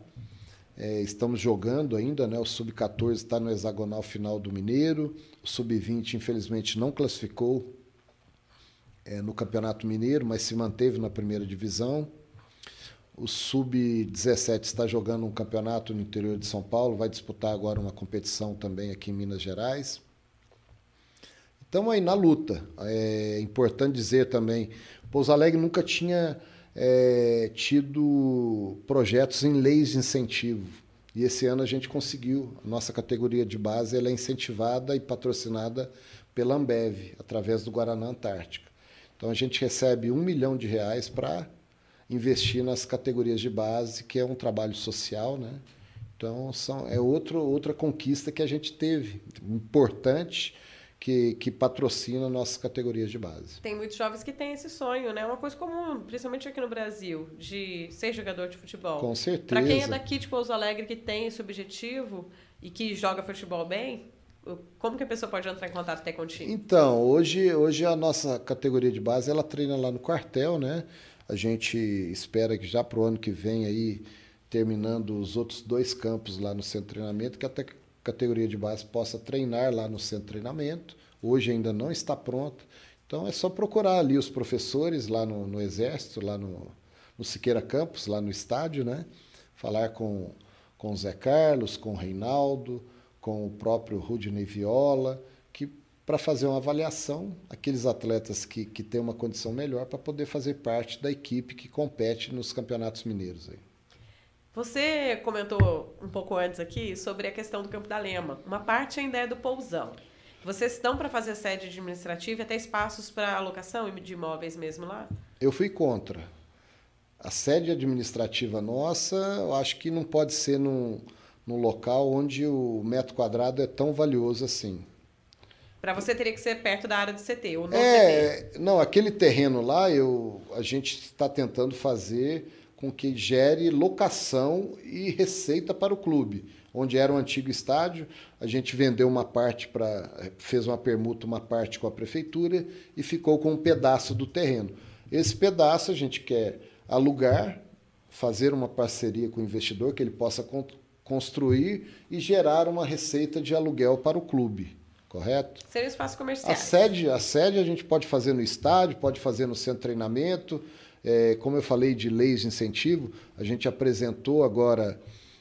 É, estamos jogando ainda, né? O Sub-14 está no hexagonal final do Mineiro. O Sub-20, infelizmente, não classificou é, no Campeonato Mineiro, mas se manteve na primeira divisão. O Sub-17 está jogando um campeonato no interior de São Paulo, vai disputar agora uma competição também aqui em Minas Gerais. Estamos aí na luta. É importante dizer também, Pouso Alegre nunca tinha é, tido projetos em leis de incentivo. E esse ano a gente conseguiu. A nossa categoria de base ela é incentivada e patrocinada pela Ambev, através do Guaraná Antártica. Então a gente recebe um milhão de reais para investir nas categorias de base, que é um trabalho social, né? Então são, é outro, outra conquista que a gente teve, importante, que, que patrocina nossas categorias de base. Tem muitos jovens que têm esse sonho, né? Uma coisa comum, principalmente aqui no Brasil, de ser jogador de futebol. Com certeza. Para quem é daqui de Pouso Alegre que tem esse objetivo e que joga futebol bem, como que a pessoa pode entrar em contato até contigo? Então, hoje, hoje a nossa categoria de base, ela treina lá no quartel, né? A gente espera que já para o ano que vem aí, terminando os outros dois campos lá no centro de treinamento, que até categoria de base possa treinar lá no centro de treinamento. Hoje ainda não está pronta. Então é só procurar ali os professores lá no, no Exército, lá no, no Siqueira Campos, lá no estádio, né? Falar com, com o Zé Carlos, com o Reinaldo, com o próprio Rudney Viola, que para fazer uma avaliação, aqueles atletas que, que têm uma condição melhor para poder fazer parte da equipe que compete nos campeonatos mineiros. Aí. Você comentou um pouco antes aqui sobre a questão do Campo da Lema. Uma parte ainda é do Pousão. Vocês estão para fazer sede administrativa e até espaços para alocação de imóveis mesmo lá? Eu fui contra. A sede administrativa nossa, eu acho que não pode ser num, num local onde o metro quadrado é tão valioso assim. Para você teria que ser perto da área do CT, ou no é, CT. Não, aquele terreno lá, eu, a gente está tentando fazer com que gere locação e receita para o clube. Onde era o antigo estádio, a gente vendeu uma parte para. fez uma permuta, uma parte com a prefeitura e ficou com um pedaço do terreno. Esse pedaço a gente quer alugar, fazer uma parceria com o investidor que ele possa construir e gerar uma receita de aluguel para o clube. Correto? Seria espaço comercial. A sede, a sede a gente pode fazer no estádio, pode fazer no centro de treinamento, é, como eu falei de leis de incentivo, a gente apresentou agora,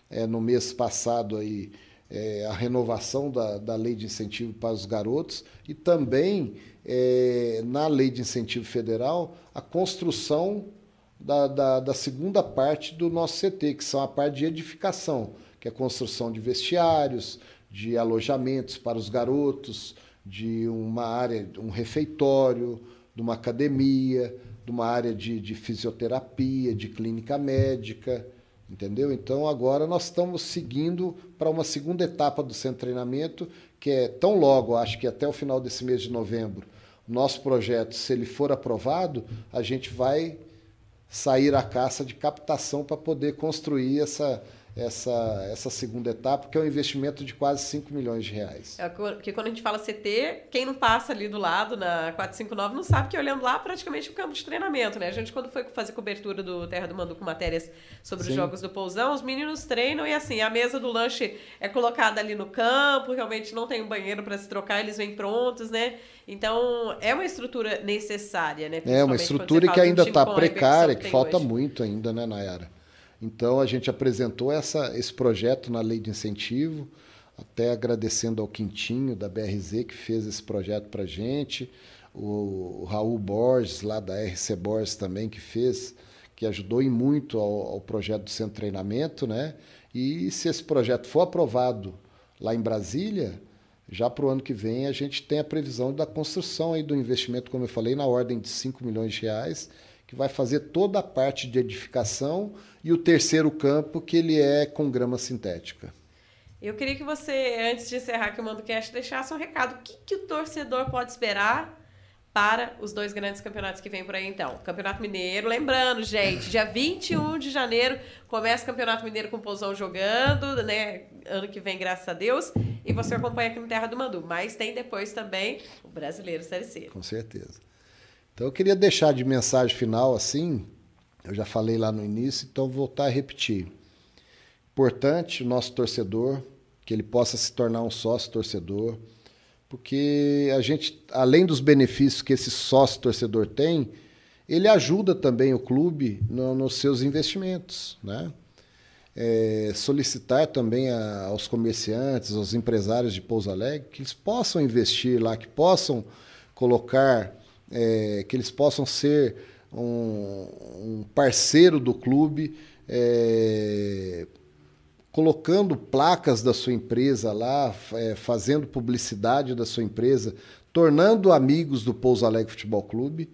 é, no mês passado, aí, é, a renovação da, da lei de incentivo para os garotos e também, é, na lei de incentivo federal, a construção da, da, da, segunda parte do nosso CT, que são a parte de edificação, que é a construção de vestiários, de alojamentos para os garotos, de uma área, um refeitório, de uma academia, de uma área de, de fisioterapia, de clínica médica, entendeu? Então agora nós estamos seguindo para uma segunda etapa do centro de treinamento, que é tão logo, acho que até o final desse mês de novembro, nosso projeto, se ele for aprovado, a gente vai sair à caça de captação para poder construir essa, essa, essa segunda etapa, que é um investimento de quase 5 milhões de reais. É porque quando a gente fala CT, quem não passa ali do lado na 459 não sabe que olhando lá praticamente o campo de treinamento, né? A gente quando foi fazer cobertura do Terra do Mandu com matérias sobre Sim. os jogos do Pousão, os meninos treinam e assim, a mesa do lanche é colocada ali no campo, realmente não tem um banheiro para se trocar, eles vêm prontos, né? Então, é uma estrutura necessária, né? É uma estrutura que ainda está precária, que, que falta hoje. muito ainda, né, Nayara? Então a gente apresentou essa, esse projeto na lei de incentivo, até agradecendo ao Quintinho da BRZ que fez esse projeto para a gente, o, o, Raul Borges lá da RC Borges também que fez, que ajudou muito ao, ao projeto do centro treinamento, né? E se esse projeto for aprovado lá em Brasília, já para o ano que vem a gente tem a previsão da construção aí do investimento, como eu falei, na ordem de 5 milhões de reais, que vai fazer toda a parte de edificação e o terceiro campo, que ele é com grama sintética. Eu queria que você, antes de encerrar aqui o MandoCast, deixasse um recado. O que, que o torcedor pode esperar para os dois grandes campeonatos que vem por aí, então? Campeonato Mineiro, lembrando, gente, dia 21 de janeiro começa o Campeonato Mineiro com o Pousão jogando, né? Ano que vem, graças a Deus. E você acompanha aqui no Terra do Mandu. Mas tem depois também o Brasileiro Série C. Com certeza. Então eu queria deixar de mensagem final assim, eu já falei lá no início, então vou voltar a repetir. Importante o nosso torcedor, que ele possa se tornar um sócio torcedor, porque a gente, além dos benefícios que esse sócio torcedor tem, ele ajuda também o clube no, nos seus investimentos, né? É, solicitar também a, aos comerciantes, aos empresários de Pouso Alegre, que eles possam investir lá, que possam colocar é, que eles possam ser um, um parceiro do clube, é, colocando placas da sua empresa lá, é, fazendo publicidade da sua empresa, tornando amigos do Pouso Alegre Futebol Clube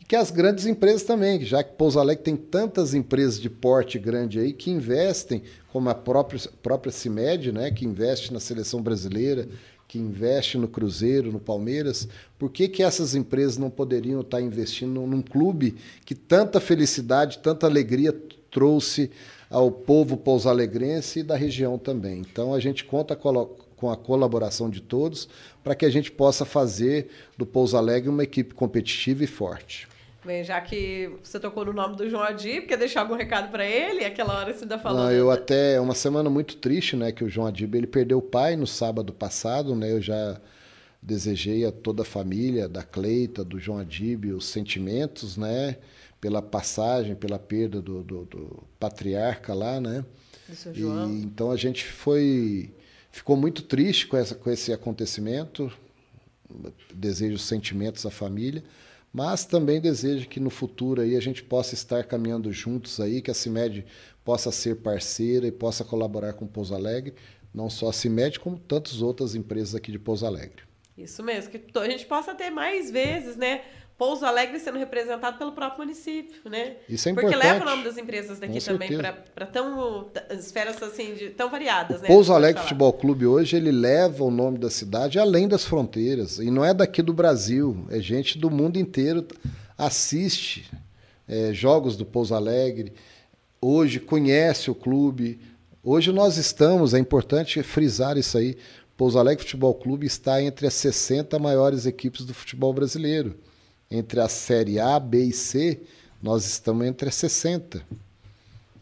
e que as grandes empresas também, já que Pouso Alegre tem tantas empresas de porte grande aí que investem, como a própria, própria CIMED, né, que investe na seleção brasileira, que investe no Cruzeiro, no Palmeiras, por que, que essas empresas não poderiam estar investindo num clube que tanta felicidade, tanta alegria trouxe ao povo pouso-alegrense e da região também? Então a gente conta com a colaboração de todos para que a gente possa fazer do Pouso Alegre uma equipe competitiva e forte. Bem, já que você tocou no nome do João Adib, quer deixar algum recado para ele? Aquela hora você ainda falou. Não, eu até. É uma semana muito triste, né? Que o João Adib ele perdeu o pai no sábado passado, né? Eu já desejei a toda a família da Cleita, do João Adib, os sentimentos, né? Pela passagem, pela perda do, do, do patriarca lá, né? E, então a gente foi. Ficou muito triste com, essa, com esse acontecimento. Desejo sentimentos à família mas também desejo que no futuro aí a gente possa estar caminhando juntos aí, que a CIMED possa ser parceira e possa colaborar com Pouso Alegre, não só a CIMED, como tantas outras empresas aqui de Pouso Alegre. Isso mesmo, que a gente possa ter mais vezes, né? Pouso Alegre sendo representado pelo próprio município, né? Isso é Porque importante. leva o nome das empresas daqui Com também para tão esferas assim de, tão variadas, o né? Pouso Alegre Futebol Clube hoje ele leva o nome da cidade além das fronteiras e não é daqui do Brasil, é gente do mundo inteiro assiste é, jogos do Pouso Alegre, hoje conhece o clube. Hoje nós estamos, é importante frisar isso aí. Pouso Alegre Futebol Clube está entre as 60 maiores equipes do futebol brasileiro entre a série A, B e C, nós estamos entre as 60.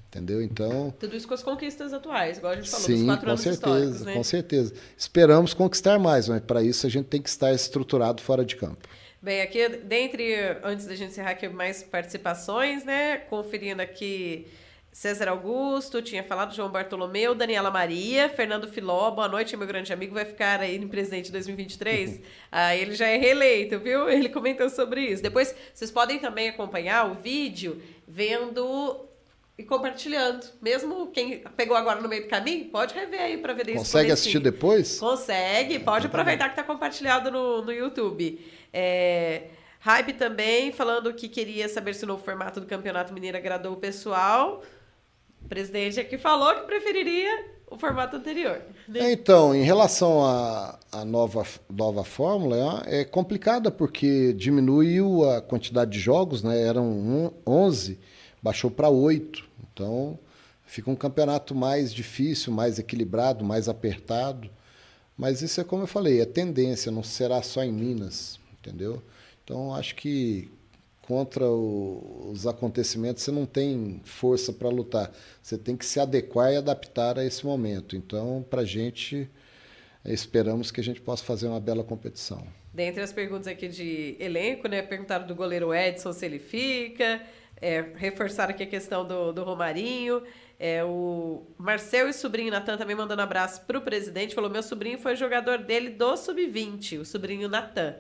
Entendeu? Então. Tudo isso com as conquistas atuais, igual a gente falou, sim, quatro com anos certeza, né? Com certeza. Esperamos conquistar mais, mas para isso a gente tem que estar estruturado fora de campo. Bem, aqui, dentre, antes da gente encerrar aqui, mais participações, né? Conferindo aqui César Augusto, tinha falado João Bartolomeu, Daniela Maria, Fernando Filó, boa noite, meu grande amigo, vai ficar aí no presidente 2023. ah, ele já é reeleito, viu? Ele comentou sobre isso. Depois, vocês podem também acompanhar o vídeo vendo e compartilhando. Mesmo quem pegou agora no meio do caminho, pode rever aí para ver isso. Consegue assistir depois? Consegue, pode aproveitar que está compartilhado no, no YouTube. É... Hype também, falando que queria saber se o novo formato do Campeonato Mineiro agradou o pessoal. O presidente aqui falou que preferiria o formato anterior. Né? Então, em relação à, nova, nova fórmula, é complicada porque diminuiu a quantidade de jogos, né? eram 11, baixou para 8. Então, fica um campeonato mais difícil, mais equilibrado, mais apertado. Mas isso é como eu falei, é tendência, não será só em Minas, entendeu? Então, acho que contra o, os acontecimentos, você não tem força para lutar. Você tem que se adequar e adaptar a esse momento. Então, para a gente, esperamos que a gente possa fazer uma bela competição. Dentre as perguntas aqui de elenco, né? Perguntaram do goleiro Edson se ele fica. É, reforçaram aqui a questão do, do Romarinho. É, o Marcel e sobrinho Natan também mandando abraço para o presidente. Falou: meu sobrinho foi jogador dele do Sub-20, o sobrinho Natan.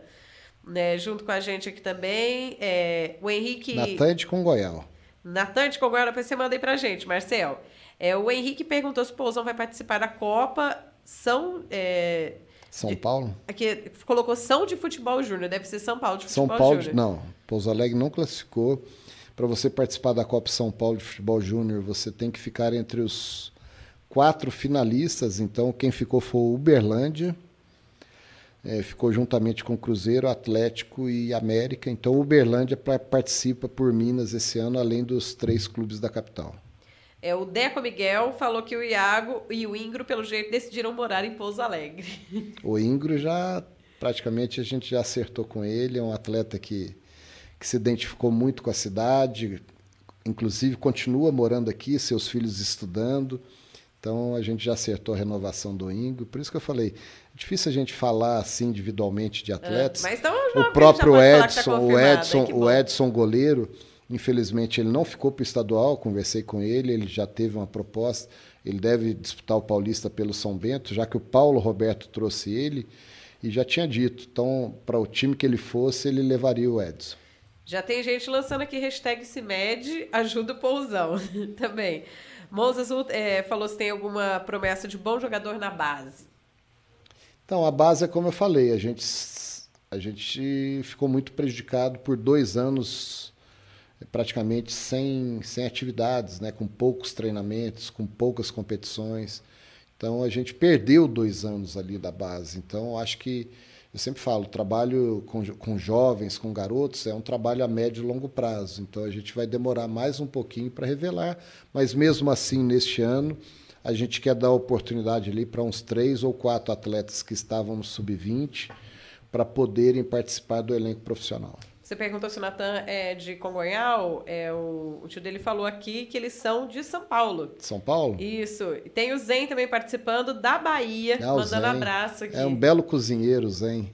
Né, junto com a gente aqui também, é, o Henrique... Natan de Congoial. Natan de Congoial, depois você manda aí pra gente, Marcel. É, o Henrique perguntou se o Pousão vai participar da Copa São... É, São de, Paulo? Aqui colocou São de Futebol Júnior, deve ser São Paulo de Futebol São Paulo, Júnior. Não, Pouso Alegre não classificou. Para você participar da Copa São Paulo de Futebol Júnior, você tem que ficar entre os quatro finalistas. Então, quem ficou foi o Uberlândia, é, ficou juntamente com Cruzeiro, Atlético e América. Então, o Uberlândia participa por Minas esse ano, além dos três clubes da capital. É, o Deco Miguel falou que o Iago e o Ingro, pelo jeito, decidiram morar em Pouso Alegre. O Ingro já, praticamente, a gente já acertou com ele. É um atleta que, que se identificou muito com a cidade, inclusive continua morando aqui, seus filhos estudando. Então, a gente já acertou a renovação do Ingro. Por isso que eu falei, é difícil a gente falar assim individualmente de atletas. É, então o próprio Edson, tá o Edson, o Edson goleiro, infelizmente ele não ficou para o estadual. Conversei com ele, ele já teve uma proposta. Ele deve disputar o Paulista pelo São Bento, já que o Paulo Roberto trouxe ele e já tinha dito. Então, para o time que ele fosse, ele levaria o Edson. Já tem gente lançando aqui hashtag CIMED, ajuda o Pousão também. Moses é, falou se tem alguma promessa de bom jogador na base. Então, a base é como eu falei, a gente a gente ficou muito prejudicado por dois anos praticamente sem, sem atividades, né? com poucos treinamentos, com poucas competições. Então a gente perdeu dois anos ali da base. Então acho que eu sempre falo, trabalho com, com jovens, com garotos, é um trabalho a médio e longo prazo. Então a gente vai demorar mais um pouquinho para revelar, mas mesmo assim, neste ano, a gente quer dar oportunidade ali para uns três ou quatro atletas que estavam no sub-20 para poderem participar do elenco profissional. Você perguntou se o Natan é de Congonhal. É, o, o, tio dele falou aqui que eles são de São Paulo. São Paulo? Isso. E tem o Zen também participando da Bahia, é mandando Zen. abraço aqui. É um belo cozinheiro, Zen.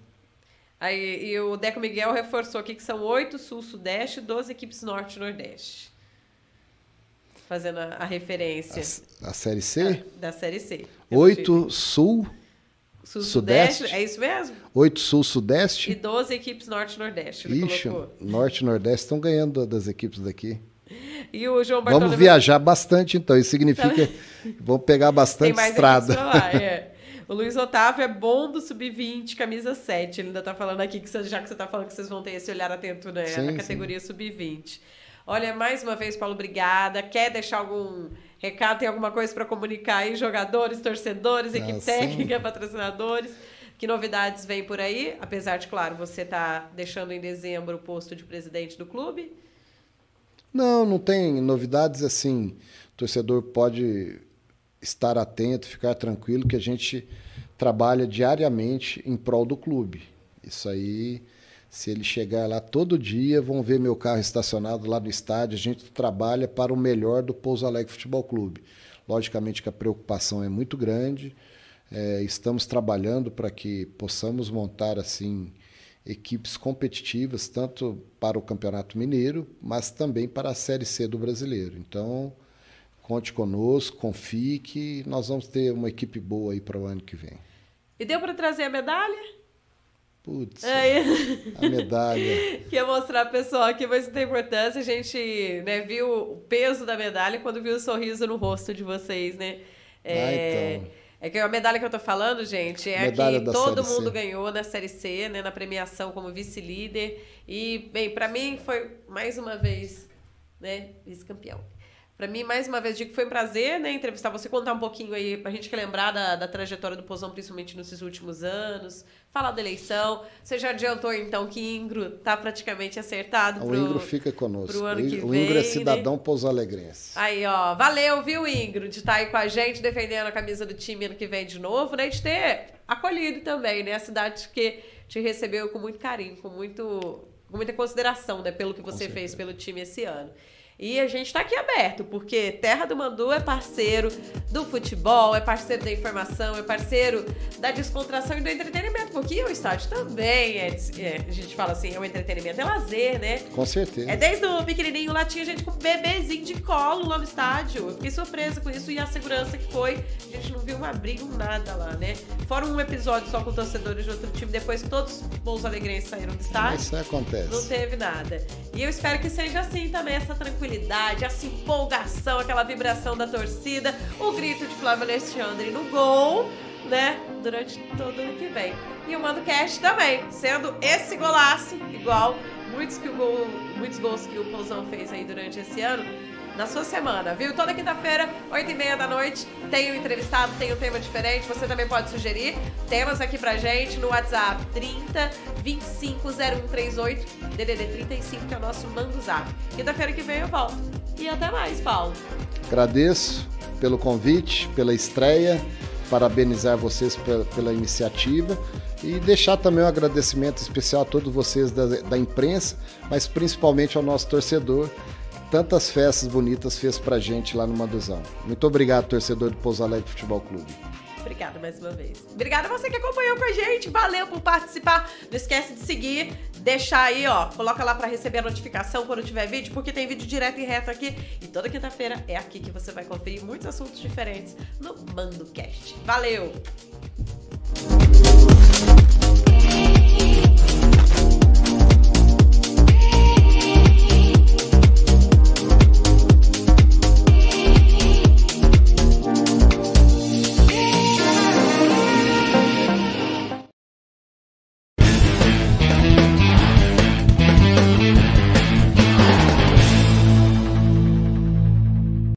Aí, e o Deco Miguel reforçou aqui que são oito Sul-Sudeste e 12 equipes Norte-Nordeste. Fazendo a, a referência. A, a, Série C? da Série C. Oito Sul. Sul-Sudeste, é isso mesmo? Oito Sul-Sudeste. E 12 equipes Norte-Nordeste. Ixi, Norte e Nordeste estão ganhando das equipes daqui. E o João Bartolomeu... Vamos viajar bastante, então. Isso significa que vamos pegar bastante estrada. Lá, é. O Luiz Otávio é bom do sub-20, camisa 7. Ele ainda está falando aqui que já que você está falando que vocês vão ter esse olhar atento né, sim, na categoria sub-20. Olha, mais uma vez, Paulo, obrigada. Quer deixar algum recado? Tem alguma coisa para comunicar aí? Jogadores, torcedores, equipe ah, técnica, sim. patrocinadores? Que novidades vem por aí? Apesar de, claro, você tá deixando em dezembro o posto de presidente do clube? Não, não tem novidades assim. O torcedor pode estar atento, ficar tranquilo que a gente trabalha diariamente em prol do clube. Isso aí se ele chegar lá todo dia, vão ver meu carro estacionado lá no estádio. A gente trabalha para o melhor do Pouso Alegre Futebol Clube. Logicamente que a preocupação é muito grande. É, estamos trabalhando para que possamos montar assim equipes competitivas tanto para o Campeonato Mineiro, mas também para a Série C do Brasileiro. Então, conte conosco, confie que nós vamos ter uma equipe boa aí para o ano que vem. E deu para trazer a medalha? Putz, é. a medalha. Queria mostrar pro pessoal aqui, mas não tem importância. A gente né, viu o peso da medalha quando viu o sorriso no rosto de vocês, né? É, ah, então. É que a medalha que eu tô falando, gente, é medalha que todo mundo C. ganhou na Série C, né? Na premiação como vice-líder. E, bem, para mim foi mais uma vez, né? Vice-campeão. Para mim, mais uma vez, digo que foi um prazer né, entrevistar você, contar um pouquinho aí, para a gente lembrar da, da trajetória do Pozão, principalmente nesses últimos anos, falar da eleição. Você já adiantou, então, que Ingro está praticamente acertado. O Ingro fica conosco. Pro ano o, que o Ingro é cidadão né? Pouso Alegrense. Aí, ó, valeu, viu, Ingro, de estar tá aí com a gente, defendendo a camisa do time ano que vem de novo, né? De ter acolhido também, né? A cidade que te recebeu com muito carinho, com, muito, com muita consideração, né? Pelo que você fez pelo time esse ano. E a gente está aqui aberto, porque Terra do Mandu é parceiro do futebol, é parceiro da informação, é parceiro da descontração e do entretenimento, porque o estádio também é, é a gente fala assim, é um entretenimento, é lazer, né? Com certeza. É desde o pequenininho lá tinha gente com bebezinho de colo lá no estádio. Eu fiquei surpresa com isso e a segurança que foi. A gente não viu uma briga, um nada lá, né? Fora um episódio só com torcedores de outro time, depois todos os bons alegrenses saíram do estádio. Isso acontece. Não teve nada. E eu espero que seja assim também, essa tranquilidade tranquilidade, essa empolgação, aquela vibração da torcida, o grito de Flávio Alexandre no gol, né? Durante todo ano que vem. E o Mando Cast também, sendo esse golaço, igual muitos, que o gol, muitos gols que o Pousão fez aí durante esse ano na sua semana, viu? Toda quinta-feira, 8 e meia da noite, tem um entrevistado, tem um tema diferente. Você também pode sugerir temas aqui pra gente no WhatsApp 30 25 0138 DDD 35, que é o nosso mando zap. Quinta-feira que vem eu volto. E até mais, Paulo. Agradeço pelo convite, pela estreia, parabenizar vocês pela, pela iniciativa e deixar também um agradecimento especial a todos vocês da, da imprensa, mas principalmente ao nosso torcedor tantas festas bonitas fez pra gente lá no Manduzão. Muito obrigado, torcedor do Pouso Alegre Futebol Clube. Obrigada mais uma vez. Obrigada a você que acompanhou com a gente. Valeu por participar. Não esquece de seguir, deixar aí, ó. Coloca lá para receber a notificação quando tiver vídeo, porque tem vídeo direto e reto aqui. E toda quinta-feira é aqui que você vai conferir muitos assuntos diferentes no MandoCast. Valeu!